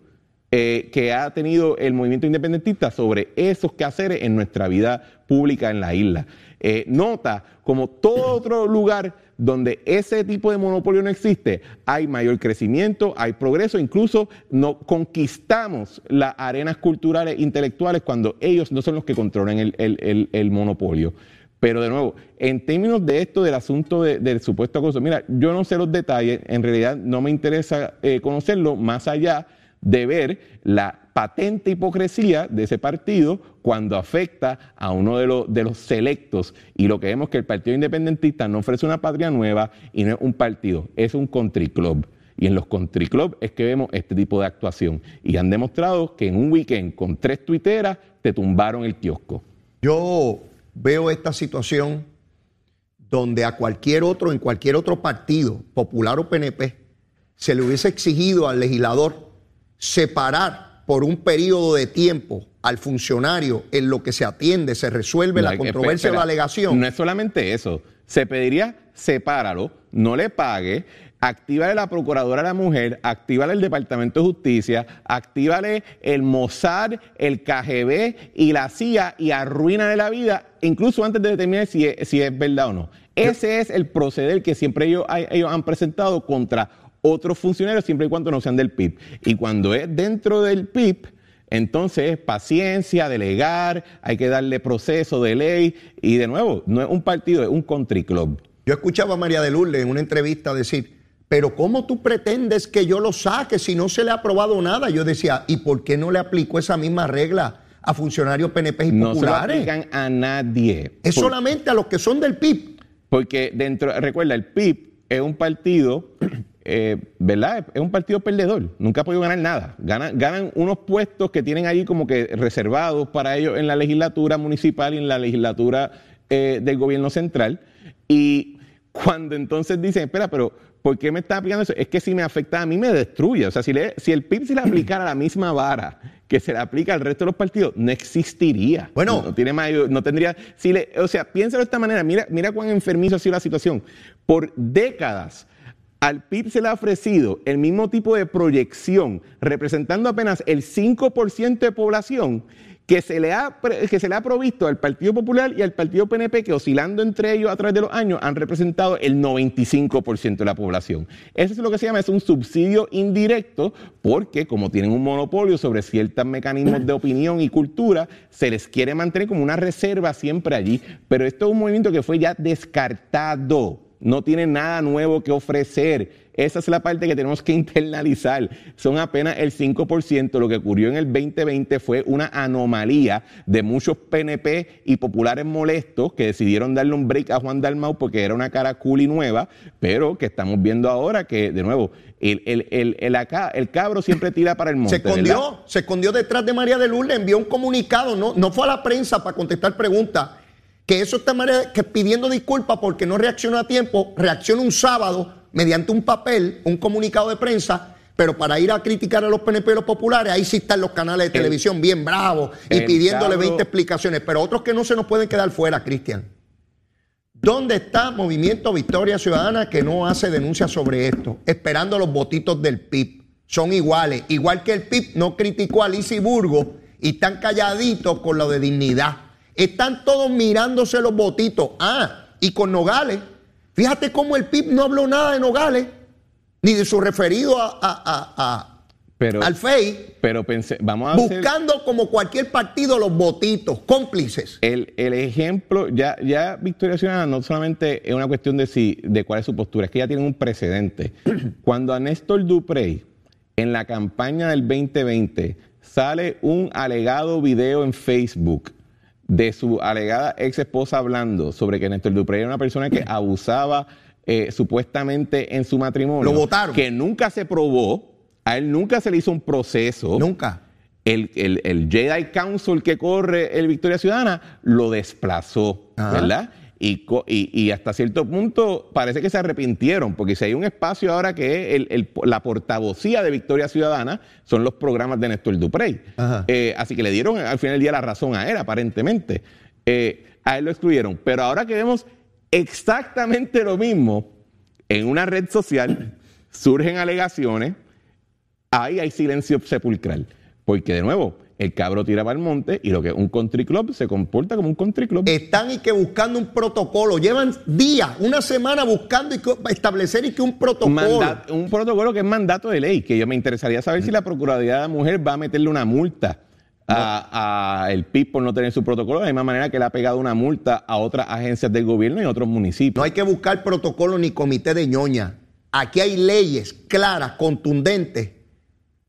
eh, que ha tenido el movimiento independentista sobre esos quehaceres en nuestra vida pública en la isla. Eh, nota como todo otro lugar donde ese tipo de monopolio no existe, hay mayor crecimiento, hay progreso, incluso no conquistamos las arenas culturales intelectuales cuando ellos no son los que controlan el, monopolio. Pero de nuevo, en términos de esto del asunto del supuesto acoso, mira, yo no sé los detalles, en realidad no me interesa eh, conocerlo más allá de ver la patente hipocresía de ese partido cuando afecta a uno de los, de los selectos. Y lo que vemos es que el Partido Independentista no ofrece una patria nueva y no es un partido, es un country club. Y en los country club es que vemos este tipo de actuación. Y han demostrado que en un weekend con tres tuiteras te tumbaron el kiosco. Yo veo esta situación donde a cualquier otro, en cualquier otro partido, popular o PNP, se le hubiese exigido al legislador separar por un periodo de tiempo al funcionario en lo que se atiende, se resuelve la controversia o la alegación. No es solamente eso. Se pediría sepáralo, no le pague, actívale la Procuradora de la Mujer, actívale el Departamento de Justicia, actívale el Mossad, el KGB y la CIA y arruínale la vida, incluso antes de determinar si es, si es verdad o no. Ese es el proceder que siempre ellos, ellos han presentado contra otros funcionarios siempre y cuando no sean del PIB. Y cuando es dentro del PIB, entonces paciencia, delegar, hay que darle proceso de ley y de nuevo, no es un partido, es un country club. Yo escuchaba a María de Lourdes en una entrevista decir, pero ¿cómo tú pretendes que yo lo saque si no se le ha aprobado nada? Yo decía, ¿y por qué no le aplicó esa misma regla a funcionarios PNP y populares? No se lo aplican a nadie. Es solamente a los que son del PIB. Porque dentro, recuerda, el PIB es un partido eh, ¿verdad? Es un partido perdedor, nunca ha podido ganar nada. Ganan, ganan unos puestos que tienen ahí como que reservados para ellos en la legislatura municipal y en la legislatura eh, del gobierno central. Y cuando entonces dicen, espera, pero ¿por qué me está aplicando eso? Es que si me afecta a mí me destruye. O sea, si, le, si el PIB se le aplicara la misma vara que se le aplica al resto de los partidos, no existiría. Bueno, no, tiene más, no tendría. Si le, o sea, piénsalo de esta manera. Mira, mira cuán enfermizo ha sido la situación. Por décadas al PIB se le ha ofrecido el mismo tipo de proyección, representando apenas el 5% de población que se, le ha, que se le ha provisto al Partido Popular y al Partido PNP, que oscilando entre ellos a través de los años han representado el 95% de la población. Eso es lo que se llama, es un subsidio indirecto, porque como tienen un monopolio sobre ciertos mecanismos de opinión y cultura, se les quiere mantener como una reserva siempre allí. Pero esto es un movimiento que fue ya descartado no tiene nada nuevo que ofrecer. esa es la parte que tenemos que *laughs* internalizar. Son apenas el 5%. Lo que ocurrió en el 2020 fue una anomalía de muchos PNP y populares molestos que decidieron darle un break a Juan Dalmau porque era una cara cool y nueva, pero que estamos viendo ahora que, de nuevo, el, el, el, el, acá, el cabro siempre tira para el monte. Se escondió, ¿verdad? se escondió detrás de María de Lourdes, envió un comunicado, no, no fue a la prensa para contestar preguntas. Que eso está que pidiendo disculpas porque no reaccionó a tiempo, reacciona un sábado mediante un papel, un comunicado de prensa, pero para ir a criticar a los PNP y los populares, ahí sí están los canales de televisión bien bravos y pidiéndole cabro- 20 explicaciones, pero otros que no se nos pueden quedar fuera, Cristian. ¿Dónde está Movimiento Victoria Ciudadana que no hace denuncias sobre esto? Esperando los votitos del PIB. Son iguales. Igual que el PIB no criticó a Lizy Burgo y están calladitos con lo de dignidad. Están todos mirándose los votitos. Ah, y con Nogales. Fíjate cómo el PIB no habló nada de Nogales, ni de su referido a, a- a- a- Pero, al FEI, pero pensé, vamos a hacer... buscando como cualquier partido los votitos, cómplices. El, el ejemplo, ya, ya Victoria Ciudadana no solamente es una cuestión de, si, de cuál es su postura, es que ya tienen un precedente. *clears throat* Cuando a Néstor Duprey, en la campaña del 2020, sale un alegado video en Facebook de su alegada ex esposa hablando sobre que Néstor Duprey era una persona que *clears throat* abusaba eh, supuestamente en su matrimonio. Lo votaron. Que nunca se probó, a él nunca se le hizo un proceso Nunca. el, el, el Jedi Council que corre el Victoria Ciudadana lo desplazó, Ajá. ¿verdad? Y, hasta cierto punto parece que se arrepintieron, porque si hay un espacio ahora que es el- el- la portavocía de Victoria Ciudadana, son los programas de Néstor Duprey. Eh, así que le dieron al final del día la razón a él, aparentemente. Eh, a él lo excluyeron. Pero ahora que vemos exactamente lo mismo en una red social, surgen alegaciones ahí hay silencio sepulcral. Porque de nuevo, el cabro tira para el monte y lo que es un country club se comporta como un country club. Están y que buscando un protocolo. Llevan días, una semana buscando y que- establecer y que un protocolo. Manda- un protocolo que es mandato de ley, que yo me interesaría saber si la Procuraduría de la Mujer va a meterle una multa a, a el PIB por no tener su protocolo, de la misma manera que le ha pegado una multa a otras agencias del gobierno y otros municipios. No hay que buscar protocolo ni comité de ñoña. Aquí hay leyes claras, contundentes,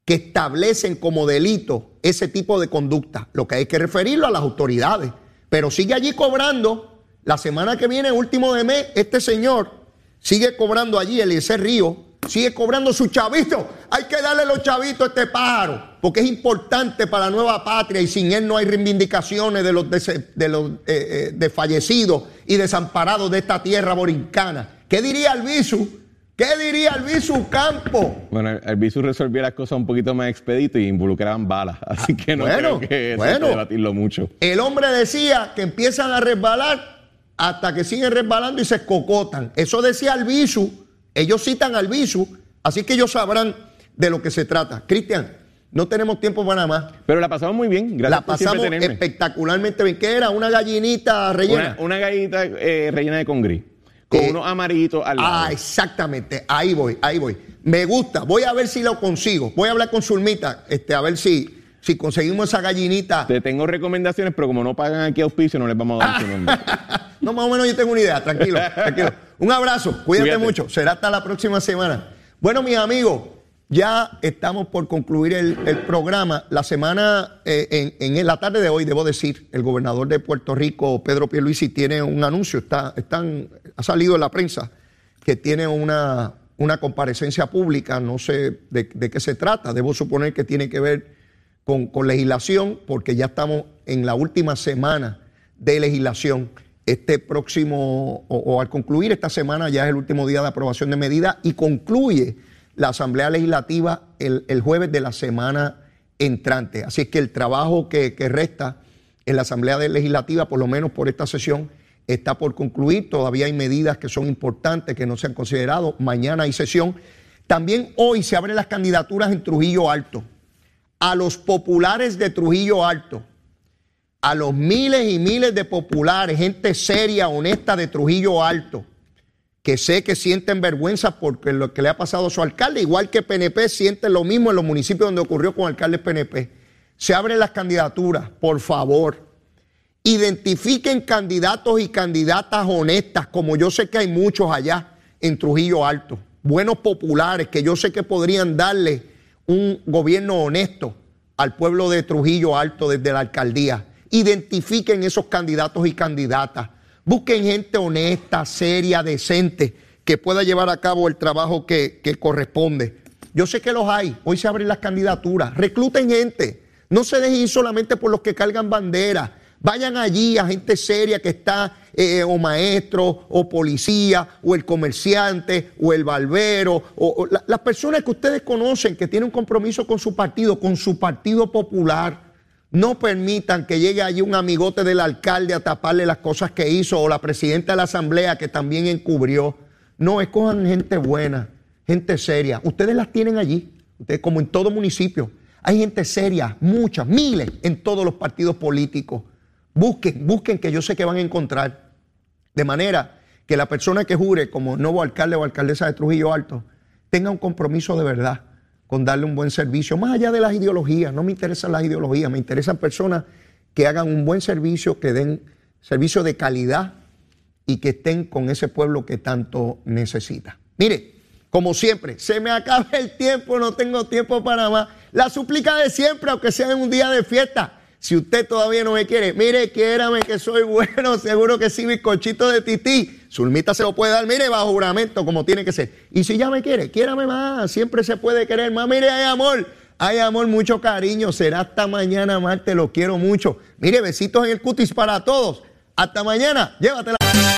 que establecen como delito ese tipo de conducta. Lo que hay que referirlo a las autoridades. Pero sigue allí cobrando. La semana que viene, último de mes, este señor sigue cobrando allí, Eliezer Río, sigue cobrando su chavito. Hay que darle los chavitos a este pájaro, porque es importante para la nueva patria y sin él no hay reivindicaciones de los, de los eh, eh, y desamparados de esta tierra borincana. ¿Qué diría Albizu? ¿Qué diría Albizu Campo? Bueno, Bisu resolvió las cosas un poquito más expedito y involucraban balas. *laughs* Así que no Bueno, creo que eso bueno. hay que debatirlo mucho. El hombre decía que empiezan a resbalar hasta que siguen resbalando y se cocotan. Eso decía Albizu. Ellos citan al Albizu, así que ellos sabrán de lo que se trata. Cristian, no tenemos tiempo para nada más. Pero la pasamos muy bien. Gracias La pasamos espectacularmente bien. ¿Qué era? ¿Una gallinita rellena? Una, una gallita eh, rellena de congrí. Con Eh, unos amarillitos al lado. Ah, exactamente. Ahí voy, ahí voy. Me gusta. Voy a ver si lo consigo. Voy a hablar con Zulmita, este, a ver si, si conseguimos esa gallinita. Te tengo recomendaciones, pero como no pagan aquí auspicio, no les vamos a dar su nombre. *laughs* No, más o menos yo tengo una idea. Tranquilo, tranquilo. Un abrazo. Cuídate, Cuídate. mucho. Será hasta la próxima semana. Bueno, mis amigos, ya estamos por concluir el, programa. La semana, eh, en, la tarde de hoy, debo decir, el gobernador de Puerto Rico, Pedro Pierluisi, tiene un anuncio. Está, están, ha salido en la prensa que tiene una, una comparecencia pública. No sé de, de qué se trata. Debo suponer que tiene que ver con, con legislación, porque ya estamos en la última semana de legislación. Este próximo, o, o al concluir esta semana, ya es el último día de aprobación de medidas y concluye la Asamblea Legislativa el, el jueves de la semana entrante. Así es que el trabajo que, que resta en la Asamblea Legislativa, por lo menos por esta sesión, está por concluir. Todavía hay medidas que son importantes, que no se han considerado. Mañana hay sesión. También hoy se abren las candidaturas en Trujillo Alto. A los populares de Trujillo Alto, a los miles y miles de populares, gente seria, honesta de Trujillo Alto, que sé que sienten vergüenza porque lo que le ha pasado a su alcalde, igual que PNP sienten lo mismo en los municipios donde ocurrió con alcaldes PNP. Se abren las candidaturas, por favor. Identifiquen candidatos y candidatas honestas, como yo sé que hay muchos allá en Trujillo Alto. buenos populares que yo sé que podrían darle un gobierno honesto al pueblo de Trujillo Alto desde la alcaldía. Identifiquen esos candidatos y candidatas. Busquen gente honesta, seria, decente, que pueda llevar a cabo el trabajo que, corresponde. Yo sé que los hay. Hoy se abren las candidaturas. Recluten gente. No se dejen ir solamente por los que cargan banderas. Vayan allí a gente seria que está, eh, o maestro, o policía, o el comerciante, o el barbero, o, las personas que ustedes conocen que tienen un compromiso con su partido, con su partido popular. No permitan que llegue allí un amigote del alcalde a taparle las cosas que hizo, o la presidenta de la asamblea que también encubrió. No, escojan gente buena, gente seria. Ustedes las tienen allí, ustedes como en todo municipio. Hay gente seria, muchas, miles en todos los partidos políticos. Busquen, busquen que yo sé que van a encontrar. De manera que la persona que jure como nuevo alcalde o alcaldesa de Trujillo Alto tenga un compromiso de verdad con darle un buen servicio, más allá de las ideologías. No me interesan las ideologías, me interesan personas que hagan un buen servicio, que den servicio de calidad y que estén con ese pueblo que tanto necesita. Mire, como siempre, se me acaba el tiempo, no tengo tiempo para más. La súplica de siempre, aunque sea en un día de fiesta si usted todavía no me quiere, mire, quiérame que soy *laughs* bueno, seguro que sí, bizcochito de tití. Zulmita se lo puede dar, mire, bajo juramento, como tiene que ser. Y si ya me quiere, quiérame más, siempre se puede querer más. Mire, hay amor, hay amor, mucho cariño. Será hasta mañana, Marte, lo quiero mucho. Mire, besitos en el cutis para todos. Hasta mañana, llévatela.